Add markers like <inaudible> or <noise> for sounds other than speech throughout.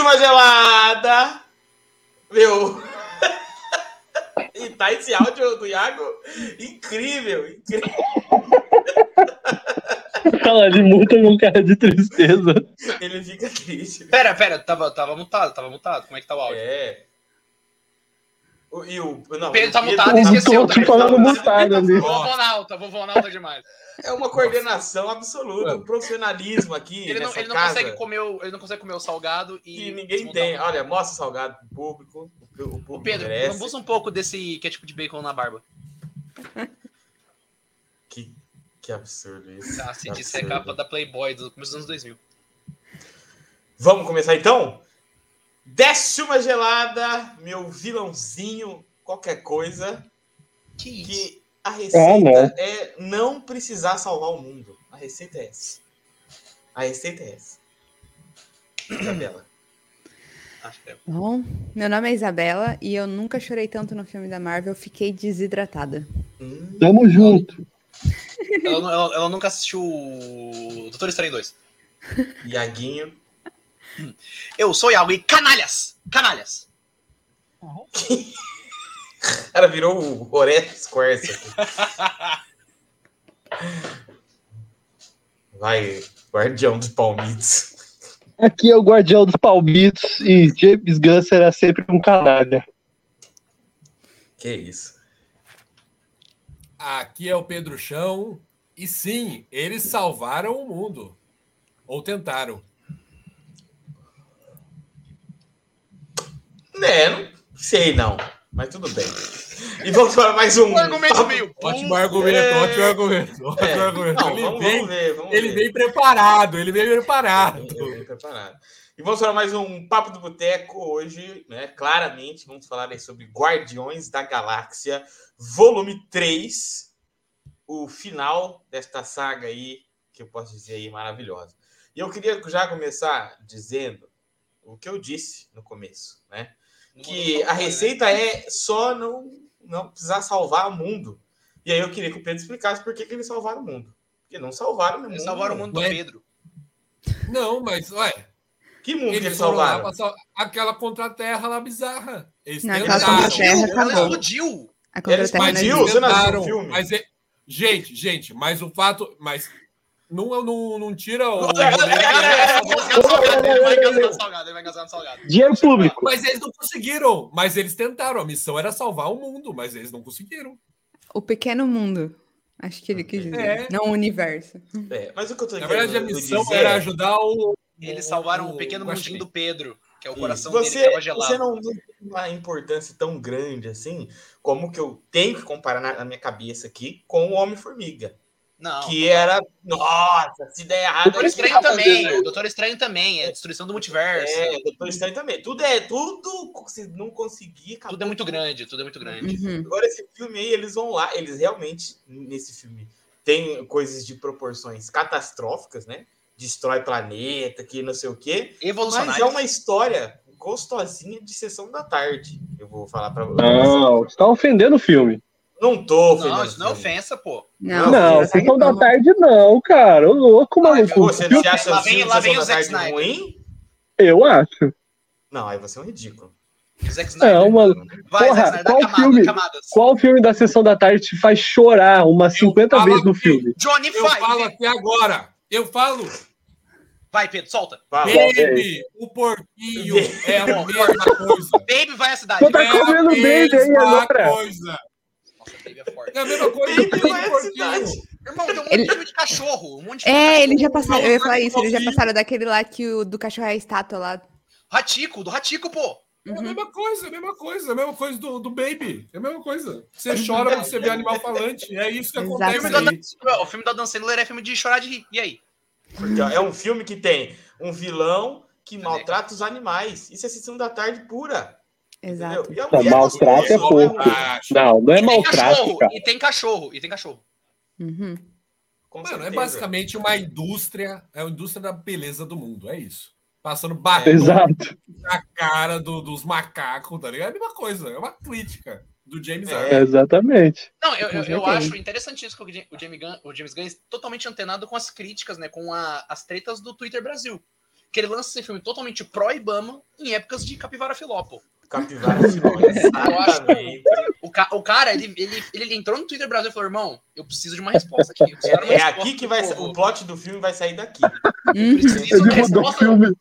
Uma gelada! Meu. e tá esse áudio do Iago incrível, incrível. Ela ele muta com cara de tristeza. Ele fica triste. Pera, pera, tava, tava mutado, tava mutado. Como é que tá o áudio? É. O, e o, não, Pedro tá mutado e Eu esqueceu. tô Tá falando mutado. mutado ali. Vovô Nauta, vovô Nauta demais. É uma coordenação absoluta, um profissionalismo aqui Ele não, nessa ele não casa. consegue comer o, ele não consegue comer o salgado e. que ninguém tem. o- Olha, mostra o salgado pro público. O, o público Ô, Pedro, merece. lambuza um pouco desse ketchup de bacon na barba. <laughs> Que, que absurdo isso. Tá, se disse é capa da Playboy do começo dos anos 2000. Vamos começar então? Desce uma gelada, meu vilãozinho, qualquer coisa, Que isso? que a receita não. é não precisar salvar o mundo. A receita é essa. A receita é essa. Isabela. É. Bom, meu nome é Isabela e eu nunca chorei tanto no filme da Marvel, fiquei desidratada. Hum, Tamo junto. Ela, ela- ela nunca assistiu o Doutor Estranho 2. <laughs> Iaguinho. Eu sou Iago e canalhas! Canalhas! <laughs> O <laughs> cara virou o Orestes aqui. Vai, guardião dos palmitos. Aqui é o guardião dos palmitos e James Gunn será sempre um canalha. Que isso. Aqui é o Pedro Chão. E sim, eles salvaram o mundo. Ou tentaram. Né, não sei não, mas tudo bem. E vamos para mais um. Um argumento meio. Ótimo argumento, é. ótimo argumento. Ótimo É, argumento. não, ele vamos, vem, vamos ver, vamos ele ver. vem preparado, ele vem preparado. Bem, bem preparado. E vamos para mais um Papo do Boteco hoje, né? Claramente, vamos falar aí sobre Guardiões da Galáxia, volume 3, o final desta saga aí, que eu posso dizer aí, maravilhosa. E eu queria já começar dizendo o que eu disse no começo, né? Que a receita é só não, não precisar salvar o mundo. E aí eu queria que o Pedro explicasse por que, que eles salvaram o mundo. Porque não salvaram o mundo. Eles salvaram o mundo do Ué. Pedro. Não, mas, ué, Que mundo que eles eles foram lá salvaram? sal- aquela contra-terra lá bizarra. Eles Não, aquela contra-terra Ela acabou. explodiu! A contra-terra existe. Você não filme? Mas é- gente, gente, mas o fato. Mas não, não, não tira o. <laughs> Ele vai engasgar no salgado, ele vai engasgar no salgado. Dinheiro público. Mas eles não conseguiram. Mas eles tentaram. A missão era salvar o mundo, mas eles não conseguiram. O pequeno mundo. Acho que ele quis dizer. É. Não o universo. É, mas o que eu tô Na verdade, a missão dizer era é, ajudar o. Eles salvaram o pequeno Guaxinim. mundinho do Pedro, que é o coração você, dele que tava gelado. você não tem uma importância tão grande assim, como que eu tenho que comparar na, na minha cabeça aqui com o Homem-Formiga. Não. Que era. Nossa, se der errado. Doutor aí Estranho também. Doutor Estranho também. É destruição do multiverso. É, Doutor Estranho também. Tudo é. Tudo. Se não conseguir. acabou. Tudo é muito grande, tudo é muito grande. Uhum. Agora, esse filme aí, eles vão lá, eles realmente, nesse filme, tem coisas de proporções catastróficas, né? Destrói planeta, que não sei o quê. Mas é uma história gostosinha de sessão da tarde. Eu vou falar pra você. Não, você tá ofendendo o filme. Não tô ofendendo. Não, isso não é ofensa, pô. Não, Não, não, sessão da tarde não, cara. Ô louco, maluco. Você, você acha Lá o vem- lá vem o Zack Snyder. ruim? Eu acho. Não, aí você é um ridículo. Zack Snyder. Não, mano. Vai, Porra, Zack Snyder, dá qual camada, filme? camadas. Qual filme da sessão da tarde te faz chorar umas 50 falo vezes no filme? Johnny Eu falo aqui agora. Eu falo. Vai, Pedro, solta. Fala. Baby, o porquinho é a mesma coisa. Baby vai à cidade. Você tá É comendo baby aí agora. coisa. Nossa, Baby é forte. É a mesma coisa que cidade. Irmão, tem um monte Ele- de filme de cachorro. Um monte de É, eles já passaram. Eu ia falar isso, eles já passaram daquele lá que o do cachorro é a estátua lá. Ratico, do Ratico, pô. É a Uhum. mesma coisa, é a mesma coisa, é a mesma coisa do, do Baby. É a mesma coisa. Você chora quando você vê animal falante. É isso que O acontece o filme do Adam Sandler é filme de chorar de rir. E aí? É um filme que tem um vilão que maltrata os animais. Isso é sessão da tarde pura. Exato. E a Não, mulher maltrato é pouco. Não, não é maltrato, cachorro, cara. e tem cachorro, e tem cachorro. Uhum. Mano, é basicamente uma indústria, é uma indústria da beleza do mundo, é isso. Passando batom Exato. na cara do- dos macacos, tá ligado? É a mesma coisa, é uma crítica do James É. Gunn. Exatamente. Não, eu, eu, eu acho interessantíssimo que o James Gunn, o James Gunn é totalmente antenado com as críticas, né? Com a- as tretas do Twitter Brasil. que ele lança esse filme totalmente pró-Ibama em épocas de Capivara Filópo. Capivara <laughs> exatamente. O, ca- o cara, ele, ele, ele entrou no Twitter Brasil e falou, irmão, eu preciso de uma resposta aqui. eu de uma É resposta aqui que vai o plot do filme vai sair daqui. Uhum. Preciso de Ele mudou o filme,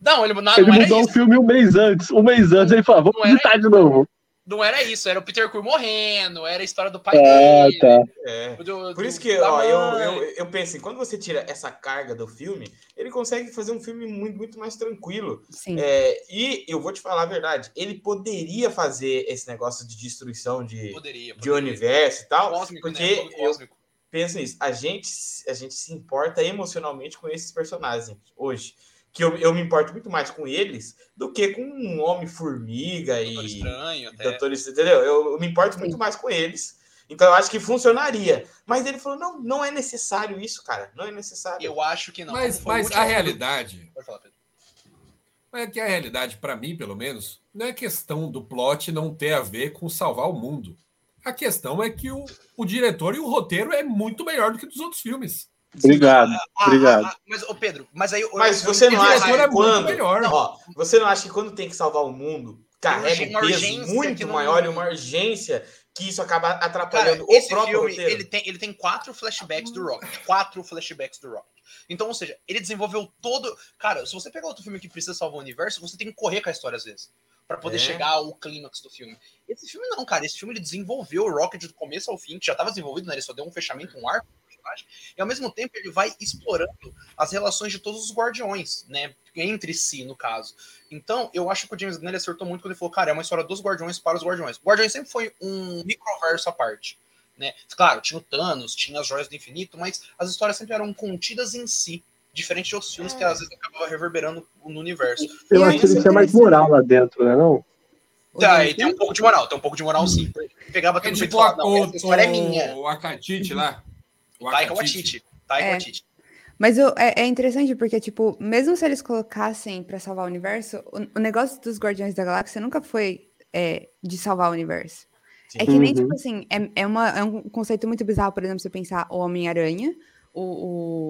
Não, ele, não, ele não mudou o filme um mês antes. Um mês antes ele falou, vamos visitar de novo. Não era isso. Era o Peter Quill morrendo, era a história do pai Ah, dele. tá. É. do- Por do- isso que, ó, eu, eu, eu penso, assim, quando você tira essa carga do filme, ele consegue fazer um filme muito, muito mais tranquilo. Sim. É, e eu vou te falar a verdade, ele poderia fazer esse negócio de destruição de, Poderia, de poderia. universo e tal, Cósmico, porque né? Eu cósmico. penso nisso, a gente, a gente se importa emocionalmente com esses personagens hoje. Que eu, eu me importo muito mais com eles do que com um Homem-Formiga Doutor e Estranho, até. Doutor entendeu? Eu, eu me importo muito mais com eles. Então eu acho que funcionaria. Mas ele falou: não, não é necessário isso, cara. Não é necessário. Eu acho que não. Mas, mas a realidade, Pode falar, Pedro. é que a realidade, para mim, pelo menos, não é questão do plot não ter a ver com salvar o mundo. A questão é que o, o diretor e o roteiro é muito melhor do que dos outros filmes. Obrigado, Ah, obrigado. ah, ah, mas, ô Pedro, mas aí. Mas eu- você eu- não o acha que é quando. melhor. Ó, você não acha que quando tem que salvar o mundo, carrega Uma um peso muito maior e uma urgência que isso acaba Cara, atrapalhando o esse próprio filme, roteiro? ele tem, ele tem quatro flashbacks do Rocket. Quatro flashbacks do Rocket. Então, ou seja, ele desenvolveu todo. Cara, se você pegar outro filme que precisa salvar o universo, você tem que correr com a história às vezes. Pra poder É. chegar ao clímax do filme. Esse filme não, cara. Esse filme ele desenvolveu o Rocket do começo ao fim, que já estava desenvolvido, né? Ele só deu um fechamento, um arco personagem. E ao mesmo tempo ele vai explorando as relações de todos os guardiões, né? Entre si, no caso. Então, eu acho que o James Gunn ele acertou muito quando ele falou, cara, é uma história dos guardiões para os guardiões. O Guardiões sempre foi um microverso à parte. Né? Claro, tinha o Thanos, tinha as joias do infinito, mas as histórias sempre eram contidas em si. Diferente de outros filmes que às vezes acabava reverberando no universo. Eu E acho que ele tinha mais moral lá dentro, né? Não? Tá, James e tem um pouco de moral, tem um pouco de moral sim. Pegava É aquele feito e tipo a, falava, não, essa história é minha. o Akatite lá. Taika. Waititi. Taika É. Waititi. Mas o- é, é interessante porque, tipo, mesmo se eles colocassem pra salvar o universo, o, o negócio dos Guardiões da Galáxia nunca foi é, de salvar o universo. Sim. É que nem, Uhum. tipo assim, é, é, uma, é um conceito muito bizarro, por exemplo, você pensar o Homem-Aranha, o,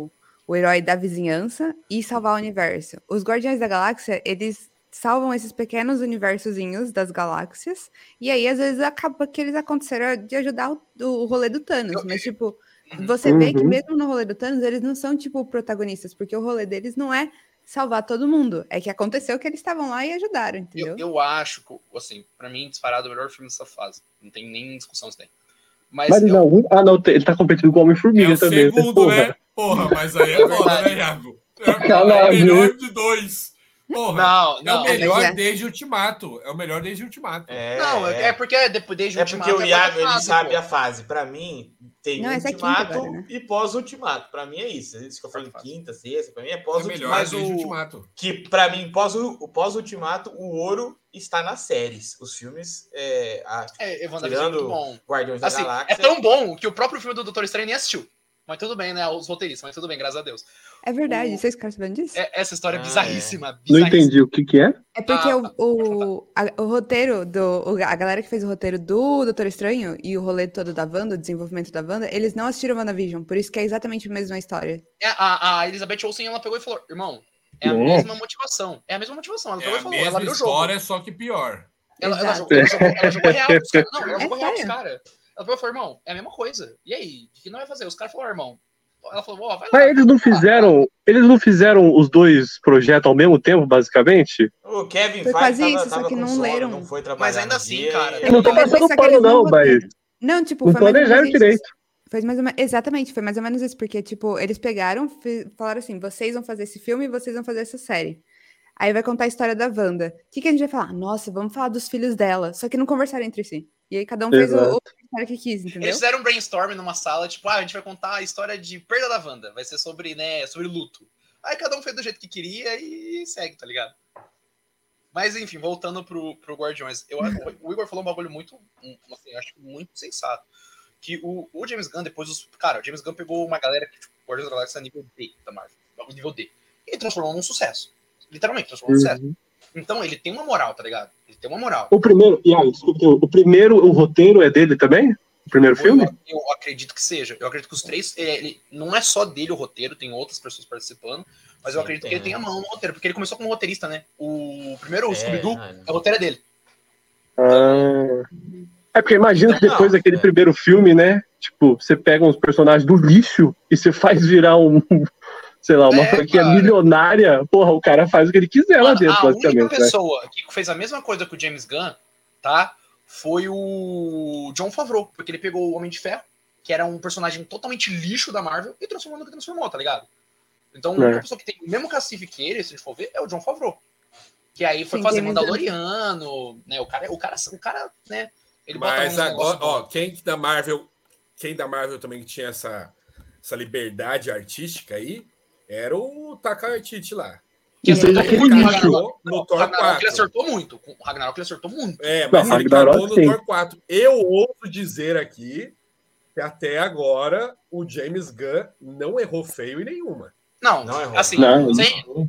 o, o herói da vizinhança e salvar o universo. Os Guardiões da Galáxia, eles salvam esses pequenos universiozinhos das galáxias, e aí às vezes acaba que eles aconteceram de ajudar o, o rolê do Thanos, Eu- mas tipo, Uhum. Você vê que Uhum. mesmo no rolê do Thanos, eles não são tipo protagonistas, porque o rolê deles não é salvar todo mundo, é que aconteceu que eles estavam lá e ajudaram, entendeu? Eu, eu acho que, assim, pra mim, disparado, o melhor filme dessa fase. Não tem nem discussão se tem. Mas, Mas eu- não, ah, não, ele tá competindo com o É Homem-Formiga o também. segundo, porra. né? Porra, mas aí é foda, né, Iago? É o Caralho. melhor de dois. Porra, Não, é o não. melhor é. desde Ultimato. É o melhor desde Ultimato. É, Não, é, é porque depois desde É Ultimato porque o é Iago ele fase, sabe pô. a fase. Pra mim, tem Não, é quinta ultimato agora, né? e pós-ultimato. Pra mim é isso. Isso que eu falo quinta, sexta. Pra mim é É o pós-ultimato. melhor desde o- Ultimato. Que pra mim, pós, o pós-ultimato, o ouro está nas séries. Os filmes, é, a É, é Tirando- bom. Guardiões da Assim, é Galáxia. tão bom que o próprio filme do Doutor Estranho nem assistiu. Mas tudo bem, né? Os roteiristas, mas tudo bem, graças a Deus. É verdade, O- vocês ficaram sabendo disso? É- essa história é Ah, bizarríssima. Não bizarríssima. entendi o que que é. É porque Ah, o, o, a- o roteiro do. o- A galera que fez o roteiro do Doutor Estranho e o rolê todo da Wanda, o desenvolvimento da Wanda, eles não assistiram WandaVision, por isso que é exatamente a mesma história. É, a, a Elizabeth Olsen, ela pegou e falou, irmão, é a É. mesma motivação. É a mesma motivação. Ela É pegou e falou, ela abriu o jogo. história, só que pior. Ela, ela jogou, ela, jogou, ela jogou real pros <laughs> caras. Não, ela É jogou real pros caras. Ela falou, irmão, é a mesma coisa. E aí, o que não vai fazer? Os caras falaram, irmão. Ela falou, ó, vai lá. Mas eles não fizeram. Eles não fizeram os dois projetos ao mesmo tempo, basicamente? O Kevin Foi quase tava, isso, só que não sono, leram. não foi Mas ainda assim, cara, Eu não tô passando que pano, não, roteiro. mas Não, tipo, não foi planejaram direito. Foi mais ou menos, exatamente, foi mais ou menos isso, porque, tipo, eles pegaram, falaram assim, vocês vão fazer esse filme e vocês vão fazer essa série. Aí vai contar a história da Wanda. O que, que a gente vai falar? Nossa, vamos falar dos filhos dela. Só que não conversaram entre si. E aí cada um fez o, Exato. o história que quis, entendeu? Eles fizeram um brainstorm numa sala, tipo, ah, a gente vai contar a história de perda da Wanda. Vai ser sobre, né, sobre luto. Aí cada um fez do jeito que queria e segue, tá ligado? Mas enfim, voltando pro, pro Guardiões. Eu, acho- o Igor falou um bagulho muito, um, assim, eu acho muito sensato. Que o, o James Gunn, depois dos. Cara, o James Gunn pegou uma galera que, tipo, Guardiões da Galáxia nível D da Marvel. bagulho Nível D. E transformou num sucesso. Literalmente, transformou num sucesso. Então ele tem uma moral, tá ligado? Ele tem uma moral. O primeiro, e aí, desculpa, o primeiro, o roteiro é dele também? O primeiro Eu, filme? eu acredito que seja. Eu acredito que os três. é, Ele, não é só dele o roteiro, tem outras pessoas participando. Mas eu Sim, acredito tem, que ele tem a mão no roteiro, porque ele começou como roteirista, né? O primeiro, o É, Scooby-Doo, ah, o roteiro é dele. Ah. É porque imagina que depois não, daquele é. primeiro filme, né? Tipo, você pega uns personagens do lixo e você faz virar um, sei lá, uma É, franquia cara. milionária. Porra, o cara faz o que ele quiser lá Mano, dentro, a única basicamente, né? pessoa que fez a mesma coisa que o James Gunn, tá? Foi o John Favreau, porque ele pegou o Homem de Ferro, que era um personagem totalmente lixo da Marvel, e transformou no que transformou, tá ligado? Então, a É. única pessoa que tem o mesmo cacife que ele, se a gente for ver, é o John Favreau. Que aí foi Sim, fazer Mandaloriano, né? O cara, o cara, o cara, né? Ele bota Mas agora, ó, quem da Marvel, quem da Marvel também tinha essa, essa liberdade artística aí, era o Taka Waititi lá. Que seja Ele aquele lixo. no o Thor Ragnarok ele 4. acertou muito. O Ragnarok ele acertou muito. É, mas Não, ele Ragnarok no sim. Thor 4. Eu ouso dizer aqui que até agora o James Gunn não errou feio em nenhuma. Não, Não errou. assim, Não, se,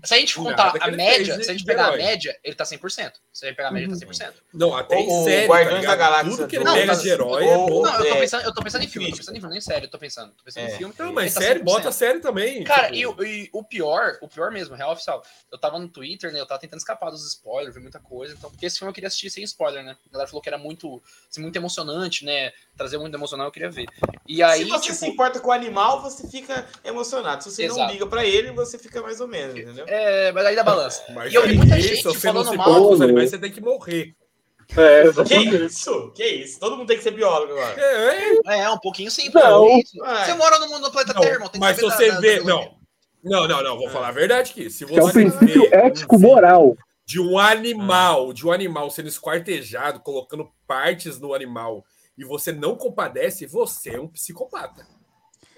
se a gente contar a média, fez se a gente pegar a média, ele tá 100%. Se a gente pegar a média, ele tá 100%. Não, até O- em o série, Guardiões tá da? Galáxia Tudo que ele do- pega Não, de herói é bom. Não, eu tô é, pensando, eu tô pensando em filme, tô pensando em filme, nem sério, eu tô pensando. Tô pensando É. em filme. Não, mas tá série, 100%. bota série também. Cara, tipo, e, o- e o pior, o pior mesmo, real oficial. Eu tava no Twitter, né? Eu tava tentando escapar dos spoilers, ver muita coisa. Então, porque esse filme eu queria assistir sem spoiler, né? A galera falou que era muito, assim, muito emocionante, né? Trazer muito emocional, eu queria ver. E aí, se você tipo, se importa com o animal, você fica emocionado. Se você não Exato. liga pra ele, você fica mais ou menos, entendeu? é, mas aí da balança. Mas E eu vi aí, muita se gente você não falando se mal. importa com os animais, você tem que morrer. É, Que isso? Que isso? Todo mundo tem que ser biólogo agora. É, é. É, um pouquinho sim. Não. é isso. Você mora no mundo do planeta Não, Terra, irmão. Tem que mas se você vê. da- Não, não, não, não. Vou falar a verdade aqui. Se você é um princípio vê um ético vídeo moral. de um animal, de um animal sendo esquartejado, colocando partes no animal, e você não compadece, você é um psicopata.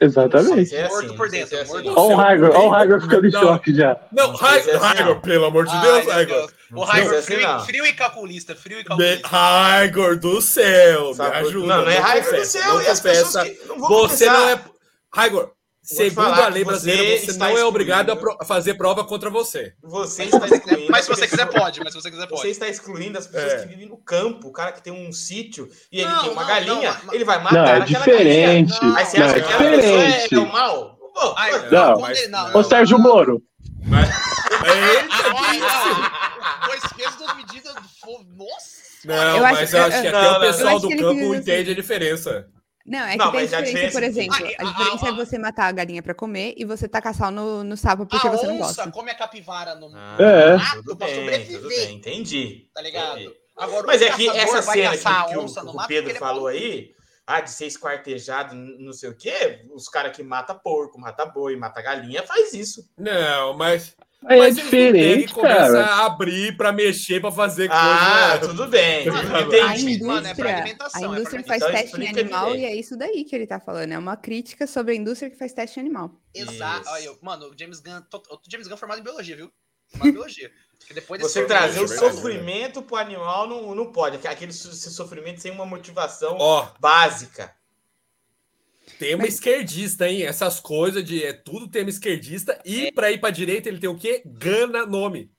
Exatamente. É Morto assim, por se é dentro, assim. morto. Olha o Raigor, olha o Raigor ficando em choque já. Não, se é assim, Raigor, pelo amor de Ai, Deus, Raigor. O Raigor frio, frio e calculista, frio e calculista. Raigor do céu, Sabe? me ajuda. Não, não é raiva do céu. não E as pessoas confessa. que não vão Você não é. Raigor, segundo a lei você brasileira, você não é obrigado a fazer prova contra você. Você Mas está se você quiser- excluindo. Mas se você quiser, pode. Mas se você quiser, Você pode. está excluindo as pessoas É. que vivem no campo, o cara que tem um sítio e ele Não, tem uma não, galinha, não, ele vai matar Não, é aquela galinha. diferente. Não, Aí você Não, acha é que aquela pessoa é, diferente. é o mal? Pô, Ai, Não, mas- não, Ô, Sérgio. Moro, Mas. Eita, que isso? não. Dois pesos, duas medidas. Nossa! Não, Eu mas acho- eu eu- acho que até não, o pessoal do campo entende a diferença. Não, é que Não, tem a diferença, diferença por é exemplo. que- A a- diferença a- é você matar a galinha pra comer e você tacar sal no, no sapo porque a você não onça gosta. come a capivara no Ah, É. Tudo pra bem, sobreviver. tudo bem, entendi. Tá ligado? Entendi. Agora, Mas é que essa cena que, que a o, onça que o mato Pedro porque é falou pau- aí, ah, de ser esquartejado, não sei o quê, os caras que matam porco, mata boi, mata galinha, faz isso. Não, mas. É mas e diferente, cara. a abrir pra mexer, pra fazer Ah, coisa. tudo bem. Mano, tudo a entendi. Mano, é fragmentação, a é indústria que fragmentação. faz teste em animal e é isso daí que ele tá falando. É uma crítica sobre a indústria que faz teste em animal. Exato. Olha, eu- mano, o James Gunn, to- o James Gunn é formado em biologia, viu? Formado em biologia. Porque depois desse Você trazer o é sofrimento pro animal não, não pode. Aquele sofrimento sem uma motivação Ó, básica. Tem uma esquerdista, hein? Essas coisas de. É tudo tema esquerdista. E pra ir pra direita, ele tem o quê? Gana nome.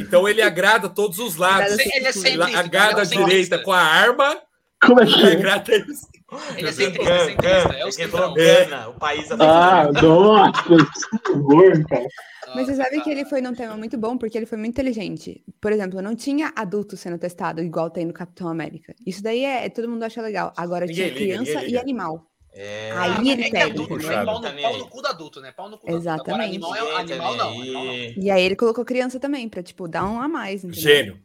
Então ele agrada todos os lados. Agrada Ele é Ele centrista, agrada a ele é um direita centrista. com a arma Como é que é? agrada isso. Ele é centrista, centrista. Gan- É o é que ele falou centrão. É. Gana, o país Ah, nossa, por favor, cara. Mas você sabe que ele foi num tema muito bom porque ele foi muito inteligente. Por exemplo, não tinha adulto sendo testado igual tem no Capitão América. Isso daí é, todo mundo acha legal. Agora Ninguém tinha liga, criança e liga. animal. É, Aí ele é pega, adulto, né? Pau no, pau no cu do adulto, né? Pau no cu do adulto. Exatamente. Agora, animal, é, animal não, animal não. E aí ele colocou criança também, pra, tipo, dar um a mais. entendeu? Gênio.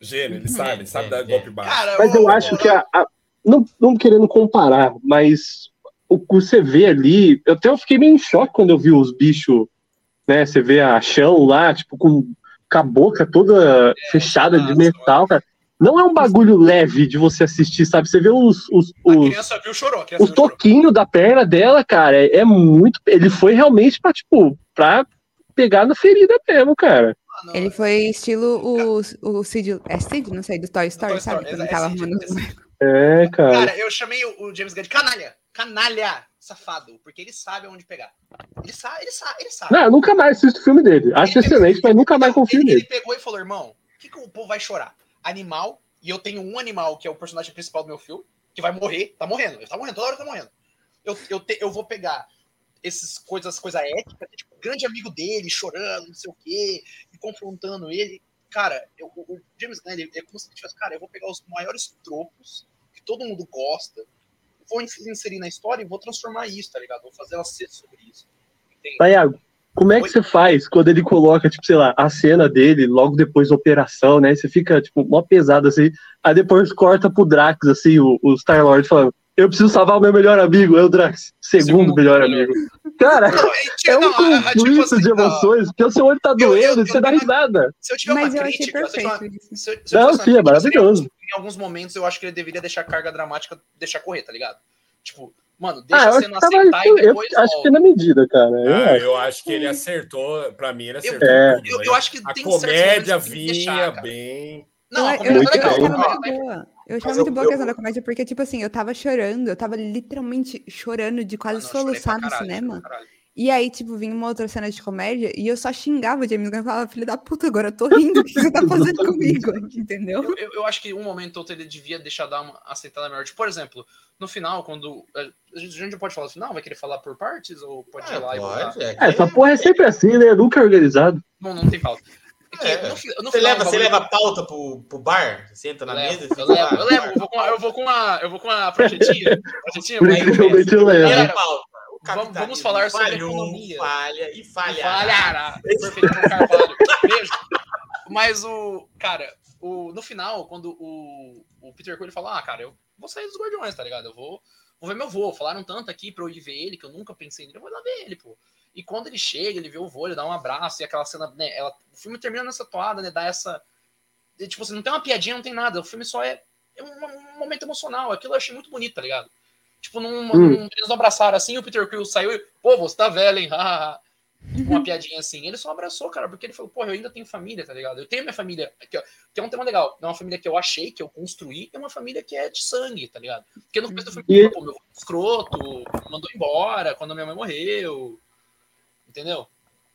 Gênio, ele sabe, ele sabe É, dar é. golpe baixo. Cara, Mas eu ô, acho ô, que a, a- não, não querendo comparar, mas o que você vê ali, eu até eu fiquei meio em choque quando eu vi os bichos, né? Você vê a chão lá, tipo, com, com a boca toda fechada de nossa, metal, cara. Não é um bagulho leve de você assistir, sabe? Você vê os, os, A os, criança viu, chorou. A viu, chorou. toquinhos da perna dela, cara. É, muito. Ele foi realmente pra, tipo, pra pegar na ferida mesmo, cara. Mano, Ele foi estilo o, o Cid. É Cid? Não sei, do Toy Story, Toy sabe? Story, Quando é tava Cid, arrumando é os Cid. <laughs> É, cara. Cara, eu chamei o, o James Gunn de canalha. Canalha, safado. Porque ele sabe onde pegar. Ele sabe, ele sabe, ele sabe. Não, eu nunca mais assisto o filme dele. Acho excelente, mas nunca mais confio ele, nele. ele pegou e falou, irmão, o que, que o povo vai chorar? Animal, e eu tenho um animal que é o personagem principal do meu filme, que vai morrer, tá morrendo, ele tá morrendo, toda hora tá morrendo. Eu, eu, te, eu vou pegar esses coisas, coisa ética, tipo, grande amigo dele, chorando, não sei o quê, e confrontando ele. Cara, eu, o James Gunn, ele, é como se tivesse, cara, eu vou pegar os maiores tropos que todo mundo gosta, vou inserir na história e vou transformar isso, tá ligado? Vou fazer ela ser sobre isso. Entende? Iago, como é que você faz quando ele coloca, tipo, sei lá, a cena dele logo depois da operação, né? Você fica, tipo, mó pesado assim, aí depois corta pro Drax, assim, o, o Star-Lord falando, eu preciso salvar o meu melhor amigo, é o Drax, segundo, segundo melhor, melhor amigo. Cara, não, é, um não, conflito tipo assim, de emoções, porque o seu olho tá doendo, você dá risada. Se eu tiver Mas uma eu crítica, achei perfeito se eu, se eu não, sim, é maravilhoso. Em alguns momentos eu acho que ele deveria deixar a carga dramática, deixar correr, tá ligado? Tipo, Mano, deixa ah, você não aceitar eu, e depois. Eu, acho que é na medida, cara. Eu, ah, acho. eu acho que ele acertou. Pra mim, ele acertou. Eu, tudo, eu, eu acho que a comédia vinha deixar, bem. Não, eu, eu, eu, achava muito boa. Eu achava muito boa a questão da comédia, porque, tipo assim, eu tava chorando, eu tava literalmente chorando de quase ah, não, soluçar no cinema. E aí, tipo, vinha uma outra cena de comédia e eu só xingava o James Gunn e falava, filho da puta, agora eu tô rindo, o que você tá <laughs> fazendo comigo? Entendeu? Eu, eu, eu, acho que um momento ou outro ele devia deixar dar uma aceitada melhor. Tipo, por exemplo, no final, quando. A gente, a gente pode falar no final, vai querer falar por partes ou pode é, ir lá e voltar? É, é, essa porra é sempre assim, né? Nunca é organizado. Não, não tem pauta. É, no, no você, final, leva, você leva a pauta pro, pro bar? Senta na levo, mesa? Eu levo, eu levo, eu vou com, eu vou com a, eu vou com a projetinha. projetinha <laughs> Por incrivelmente eu levo. Vamos, vamos falar sobre falhou, economia. Falha e falha. Falhará. Perfeito, Carvalho. Beijo. Mas o. Cara, o, no final, quando o, o Peter Quill fala, ah, cara, eu vou sair dos Guardiões, tá ligado? Eu vou, vou ver meu vô. Falaram tanto aqui pra eu ir ver ele que eu nunca pensei nele. Eu vou lá ver ele, pô. E quando ele chega, ele vê o vô, ele dá um abraço e aquela cena, né? Ela, o filme termina nessa toada, né? Dá essa. Tipo, você não tem uma piadinha, não tem nada. O filme só é, é um, um momento emocional. Aquilo eu achei muito bonito, tá ligado? Tipo, num, hum. num, eles não abraçaram assim, o Peter Quill saiu e, pô, você tá velho, hein? <laughs> uma piadinha assim. Ele só abraçou, cara, porque ele falou, pô, eu ainda tenho família, tá ligado? Eu tenho minha família. Aqui, ó, que é um tema legal. Não é uma família que eu achei, que eu construí, é uma família que é de sangue, tá ligado? Porque no começo do filme, e... pô, meu escroto, mandou embora quando minha mãe morreu. Entendeu?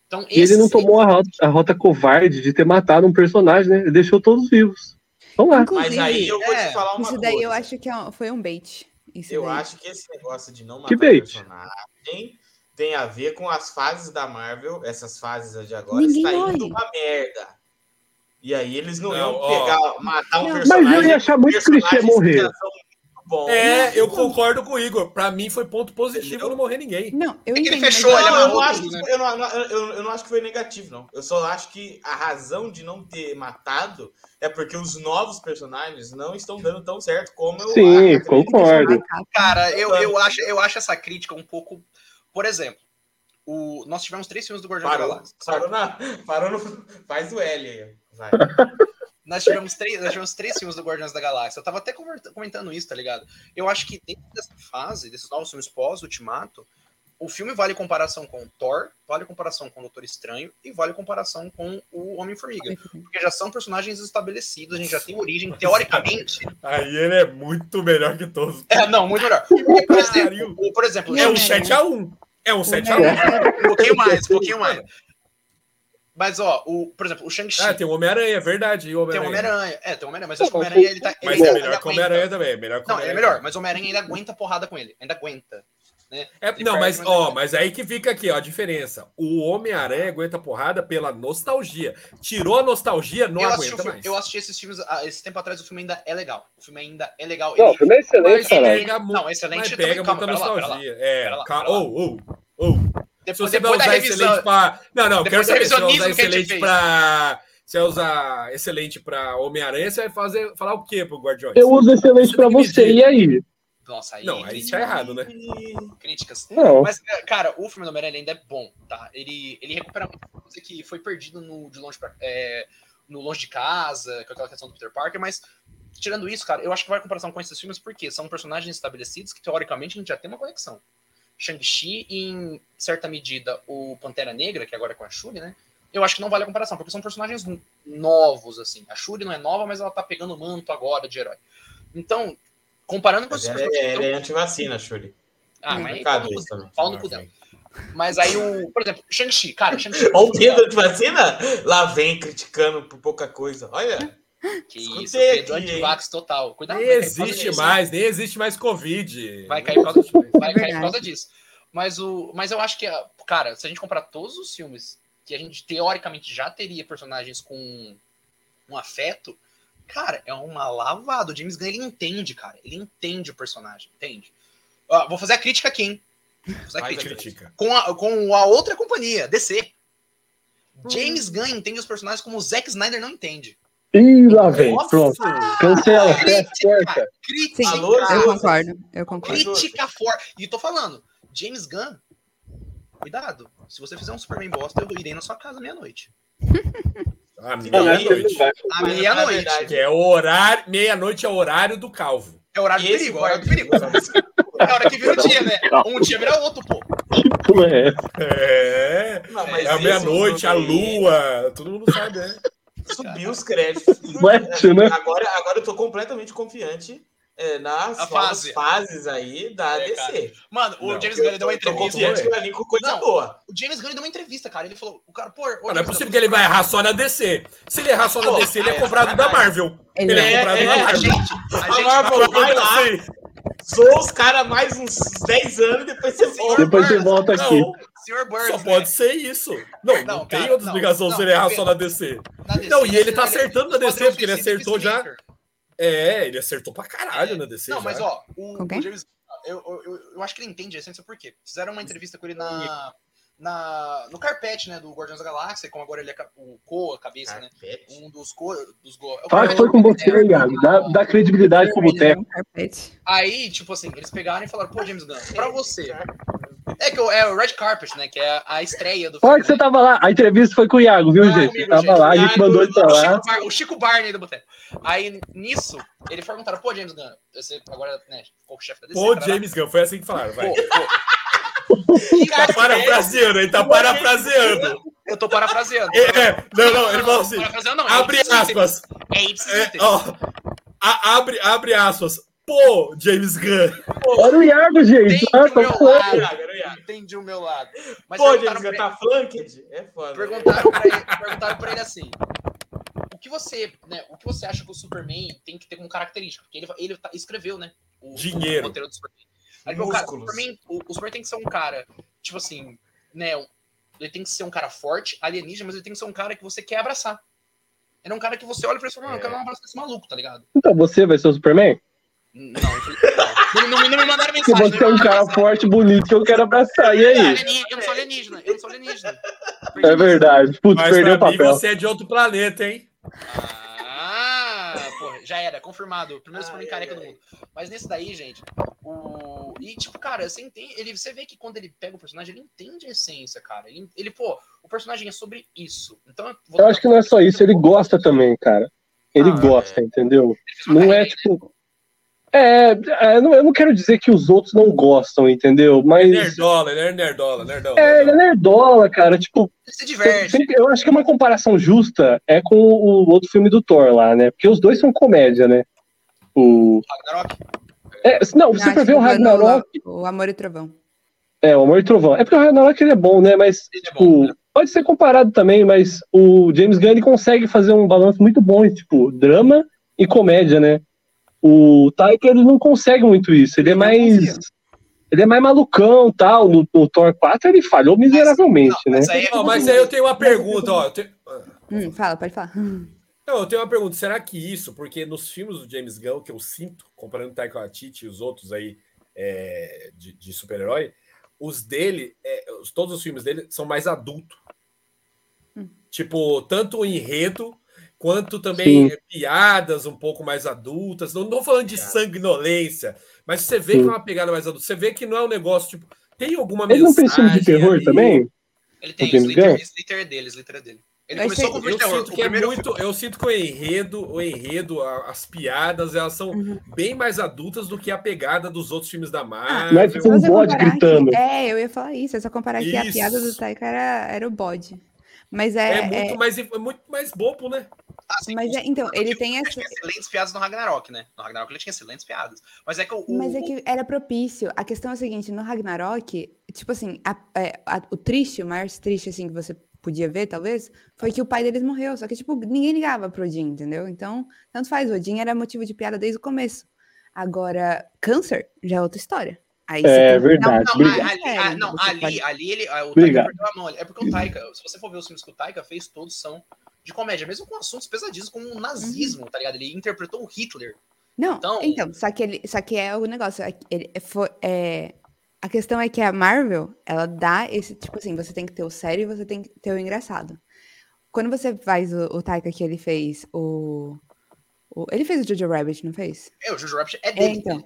Então, e ele não tomou a rota, a rota, covarde de ter matado um personagem, né? Ele deixou todos vivos. Vamos lá. Mas aí eu vou é, te falar uma isso daí coisa. eu acho que é foi um bait. Isso eu daí. acho que esse negócio de não matar personagem tem a ver com as fases da Marvel, essas fases de agora, Ninguém está indo uma merda. E aí eles não, não iam pegar, ó, matar um personagem. Mas eu ia achar muito clichê morrer. Bom, é, eu concordo com o Igor. Pra mim foi ponto positivo não morrer ninguém. Não, eu é ele fechou, ele não, eu, não acho, né? eu, não, eu, eu, não acho que foi negativo, não. Eu só acho que a razão de não ter matado é porque os novos personagens não estão dando tão certo como eu Sim, concordo. Cara, eu, eu, acho, eu acho essa crítica um pouco por exemplo, o, nós tivemos três filmes do Guardião parou, da Galáxia. Parou, na, parou no. Faz o L aí. Vai. <laughs> nós, tivemos três, nós tivemos três filmes do Guardiões da Galáxia. Eu tava até comentando isso, tá ligado? Eu acho que dentro dessa fase, desses novos filmes pós-Ultimato, o filme vale comparação com Thor, vale comparação com o Doutor Estranho e vale comparação com o Homem-Formiga. Porque já são personagens estabelecidos, a gente já tem origem, teoricamente. Aí ele é muito melhor que todos. É, não, muito melhor. <laughs> por exemplo, por exemplo é um 7x1. É um 7x1. Um pouquinho mais, um pouquinho mais. Mas, ó, o, por exemplo, o Shang-Chi. Ah, tem o Homem-Aranha, é verdade. Homem tem o Homem-Aranha. É, tem o Homem-Aranha, mas acho que o Homem-Aranha ele tá. Mas ele é melhor que o Homem-Aranha também. É melhor não, ele é melhor, mas o Homem-Aranha ainda aguenta porrada com ele. Ainda aguenta. Né? É, não, mas, ó, mas aí que fica aqui ó, a diferença. O Homem-Aranha aguenta porrada pela nostalgia. Tirou a nostalgia, não eu aguenta filme, mais. Eu assisti esses filmes ah, esse tempo atrás, o filme ainda é legal. O filme ainda é legal. Não, ele, o filme é excelente, cara. Pega, não, excelente. Mas pega muita nostalgia. É, ou, ou, ou. Se você vai usar excelente para. Não, não, quero saber se você vai usar excelente para. Se você usar excelente para Homem-Aranha, você vai fazer, falar o quê pro Guardiões? Eu uso excelente para você, e aí? Nossa, aí. Não, aí tá errado, né? Críticas. Não. Mas, cara, o filme do Homem-Aranha ainda é bom, tá? Ele, ele recupera muita coisa que foi perdido no, de longe pra, é, no longe de casa, com aquela questão do Peter Parker, mas tirando isso, cara, eu acho que vai comparação com esses filmes porque são personagens estabelecidos que, teoricamente, a gente já tem uma conexão. Shang-Chi e, em certa medida, o Pantera Negra, que agora é com a Shuri, né? Eu acho que não vale a comparação, porque são personagens novos, assim. A Shuri não é nova, mas ela tá pegando o manto agora de herói. Então, Comparando com os ela, é, ela é anti-vacina, Shuri. Ah, mas aí, pau, no, cu dela. Mas aí o, por exemplo, Shang-Chi, cara, Shang-Chi. Olha o dedo de vacina? Lá vem criticando por pouca coisa. Olha. Que Escutei isso, Pedro antivax total. Cuidado, Nem existe disso. mais, nem existe mais Covid. Vai cair por causa, vai cair por causa disso. Mas, o, mas eu acho que, cara, se a gente comparar todos os filmes que a gente teoricamente já teria personagens com um afeto, cara, é uma lavada. O James Gunn, ele entende, cara. Ele entende o personagem, entende? Ó, vou fazer a crítica aqui, hein? Vou fazer a crítica. Critica. Com a, com a outra companhia, DC. James Gunn entende os personagens como o Zack Snyder não entende. Ih, lá vem. Nossa! Pronto. Cancela. Sim, Crítica, Alô, eu concordo. Eu concordo. crítica forte. E tô falando, James Gunn, cuidado. Se você fizer um Superman bosta, eu irei na sua casa meia-noite. <laughs> Ah, Não, meia-noite. À na meia-noite. Que é o horário. Meia-noite é o horário do calvo. É horário do perigo, é hora do perigo. É a hora que vira o dia, né? Um dia vira outro, pô. Pô, é. É. Não, mas É a meia-noite, a lua. Todo mundo sabe, né? Subiu os créditos. Né? Agora, agora eu tô completamente confiante é, nas A fase. fases aí da É, DC. Mano, o Não, James Gunn deu uma entrevista. com coisa Não. boa. O James Gunn ele deu uma entrevista, cara. Ele falou, o cara, pô. Não, não é possível que ele vai errar só na DC. Se ele errar só na Pô, DC, ele é é comprado da. Marvel. Ele Ele é- é comprado é, da A Marvel. gente, a A gente Marvel vai lá, Assim, zoa os caras mais uns 10 anos e depois você volta. Depois você volta aqui. Burns, só né? pode ser isso. Não, não, Não, tem cara, outra explicação não, se ele errar só na DC. Na DC, Não, e ele tá ele- acertando na DC, porque ele acertou já. É, ele acertou pra caralho na DC. Não, já. mas ó, o, Com o? James. Eu, eu, eu, eu acho que ele entende a essência por quê? Fizeram uma entrevista com ele na. na no carpete, né? Do Guardiões da Galáxia, como agora ele é o Co, a cabeça, né? Carpete. Um dos co. Dos go... Fala que foi com você, Iago. Dá, dá credibilidade pro boteco. Um carpete. Aí, tipo assim, eles pegaram e falaram, pô, James Gunn, pra você. É que o- é o Red Carpet, né? Que é a estreia do Fala que você tava lá. A entrevista foi com o Iago, viu, Ah, gente? comigo, Você tava gente. lá, a gente mandou ele pra O lá. Chico, Bar- o Chico Barney do Boteco. Aí, nisso, eles perguntaram, pô, James Gunn, você agora, né, ficou chefe da DC. Pô, tarará. James Gunn, foi assim que falaram, vai. Pô, pô. <laughs> Tá parafraseando, ele tá parafraseando. Eu tô parafraseando. É, não, não, ele falou assim, Parafraseando não, é abre aspas, É é, ó, a- abre, abre aspas, pô, James Gunn. Olha o Iago, gente. Entendi Ah, o tá meu foda. lado. Iago, era o Iago. Entendi o meu lado. Mas Pô, James Gunn tá flanked? É foda. ele, perguntaram, pra ele, perguntaram pra ele assim, o que você, né, o que você acha que o Superman tem que ter como característica? Porque ele, ele tá- escreveu, né, o, Dinheiro. o roteiro do Superman. Aí cara, o. Superman, o, o Superman tem que ser um cara, tipo assim, né, ele tem que ser um cara forte, alienígena, mas ele tem que ser um cara que você quer abraçar. Ele é um cara que você olha pra ele e fala, mano, eu quero dar um abraço desse maluco, tá ligado? Então você vai ser o Superman? Não, eu não, não, não me mandaram mensagem. você é um cara mensagem. forte, bonito, que eu quero abraçar. E Eu aí? Eu não sou alienígena, eu não sou alienígena. É verdade. Putz, Mas perdeu o pra mim papel. você é de outro planeta, hein? Ah, porra, já era, confirmado. Primeiro Superman careca do mundo. Mas nesse daí, gente, o. E, tipo, cara, você entende. Ele, você vê que quando ele pega o personagem, ele entende a essência, cara. Ele, ele pô, o personagem é sobre isso. Então, vou- Eu acho que não é só isso, ele gosta também, cara. Ele Ah, gosta, entendeu? Ele fez uma Não é né? tipo. É, é, eu não quero dizer que os outros não gostam, entendeu? Mas. Nerdola, ele é nerdola, nerdão. É, ele é nerdola, cara. Tipo, Ele se eu, diverte. sempre- eu acho que é uma comparação justa é com o outro filme do Thor lá, né? Porque os dois são comédia, né? O. Ragnarok. É, não, você ver que o Ragnarok. O Amor e Trovão. É, o Amor e Trovão. É porque o Ragnarok ele é bom, né? Mas, Ele é tipo, bom. né? pode ser comparado também, mas o James Gunn ele consegue fazer um balanço muito bom, tipo, drama e comédia, né? O Taika ele não consegue muito isso. Ele é mais. Ele é mais malucão tal. No, no Thor 4 ele falhou miseravelmente, Não, né? mas aí é Ó, mas aí eu tenho uma pergunta, ó. tenho- Hum, fala, pode falar. Não, eu tenho uma pergunta. Será que isso, porque nos filmes do James Gunn, que eu sinto, comparando o Taika Waititi e os outros aí é, de, de super-herói, os dele, é, os- todos os filmes dele são mais adultos. Hum. Tipo, tanto o enredo, quanto também Sim. é, piadas um pouco mais adultas. Não estou falando de Cara. sanguinolência, mas você vê que Sim. é uma pegada mais adulta. Você vê que não é um negócio, tipo, tem alguma Ele não tem filme de mensagem terror ali. também? Ele tem Slither? Slither é dele, Slither é dele. Ele Mas começou tem- com o terror. sinto O que é primeiro muito. Eu sinto que o enredo, o enredo, a- as piadas, elas são Uhum. bem mais adultas do que a pegada dos outros filmes da Marvel. Não é tipo um bode gritando. que- é, eu ia falar isso. É só comparar que a Isso. piada do Taika era, era o bode. Mas É, é. muito é- mais é muito mais bobo, né? Assim, mas é, então, ele tem Ele essa. tinha excelentes piadas no Ragnarok, né? No Ragnarok ele tinha excelentes piadas. Mas é que o. Mas é o- que era propício. A questão é a seguinte, no Ragnarok, tipo assim, a- é, a- o triste, o maior triste assim que você podia ver, talvez, foi que o pai deles morreu. Só que, tipo, ninguém ligava pro Odin, entendeu? Então, tanto faz. O Odin era motivo de piada desde o começo. Agora, câncer já é outra história. Aí você É verdade, Não, Obrigado. ali, ah, não, ali, pode- ali ele, ah, o Taika perdeu a mão. É porque o Taika, se você for ver os filmes que o Taika fez, todos são de comédia, mesmo com assuntos pesadíssimos, como o nazismo, tá ligado? Ele interpretou o Hitler. Não, Então- então, só, que ele, só que é o negócio. é Ele, é, foi, é, a questão é que a Marvel, ela dá esse, tipo assim, você tem que ter o sério e você tem que ter o engraçado. Quando você faz o, o Taika que ele fez, o, o- Ele fez o Jojo Rabbit, não fez? É, o Jojo Rabbit é É, dele. então.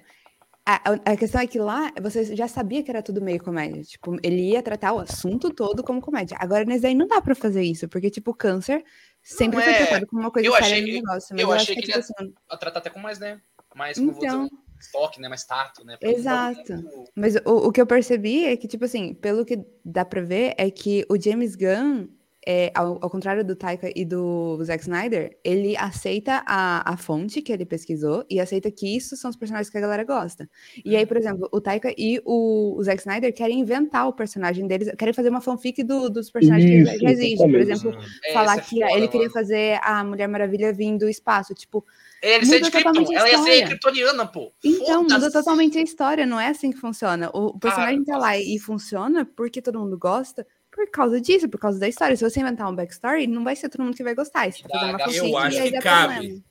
A, a- questão é que lá você já sabia que era tudo meio comédia. Tipo, ele ia tratar o assunto todo como comédia. Agora, nesse daí não dá pra fazer isso, porque, tipo, câncer sempre Não, foi é. tratado como uma coisa Eu séria achei no negócio. Mas eu eu, achei que, que tipo ele assim, A tratar até com mais, né? Mais, Então. estoque, né? Mais tato, né? Porque Exato. é Mas o, o que eu percebi é que, tipo assim, pelo que dá pra ver, é que o James Gunn, é, ao, ao contrário do Taika e do Zack Snyder, ele aceita a, a fonte que ele pesquisou e aceita que isso são os personagens que a galera gosta. E aí, por exemplo, o Taika e o, o Zack Snyder querem inventar o personagem deles, querem fazer uma fanfic do- dos personagens que Isso, já existem. Por exemplo, É, falar é que foda, ele queria mano. fazer a Mulher Maravilha vir do espaço. Tipo, Ele ser de Krypton. Ela ia ser história. kryptoniana, pô. Então, muda totalmente a história, não é assim que funciona. O, o personagem tá lá e funciona porque todo mundo gosta por causa disso, por causa da história. Se você inventar um backstory, não vai ser todo mundo que vai gostar. Você tá fazendo uma Eu acho que cabe. problema.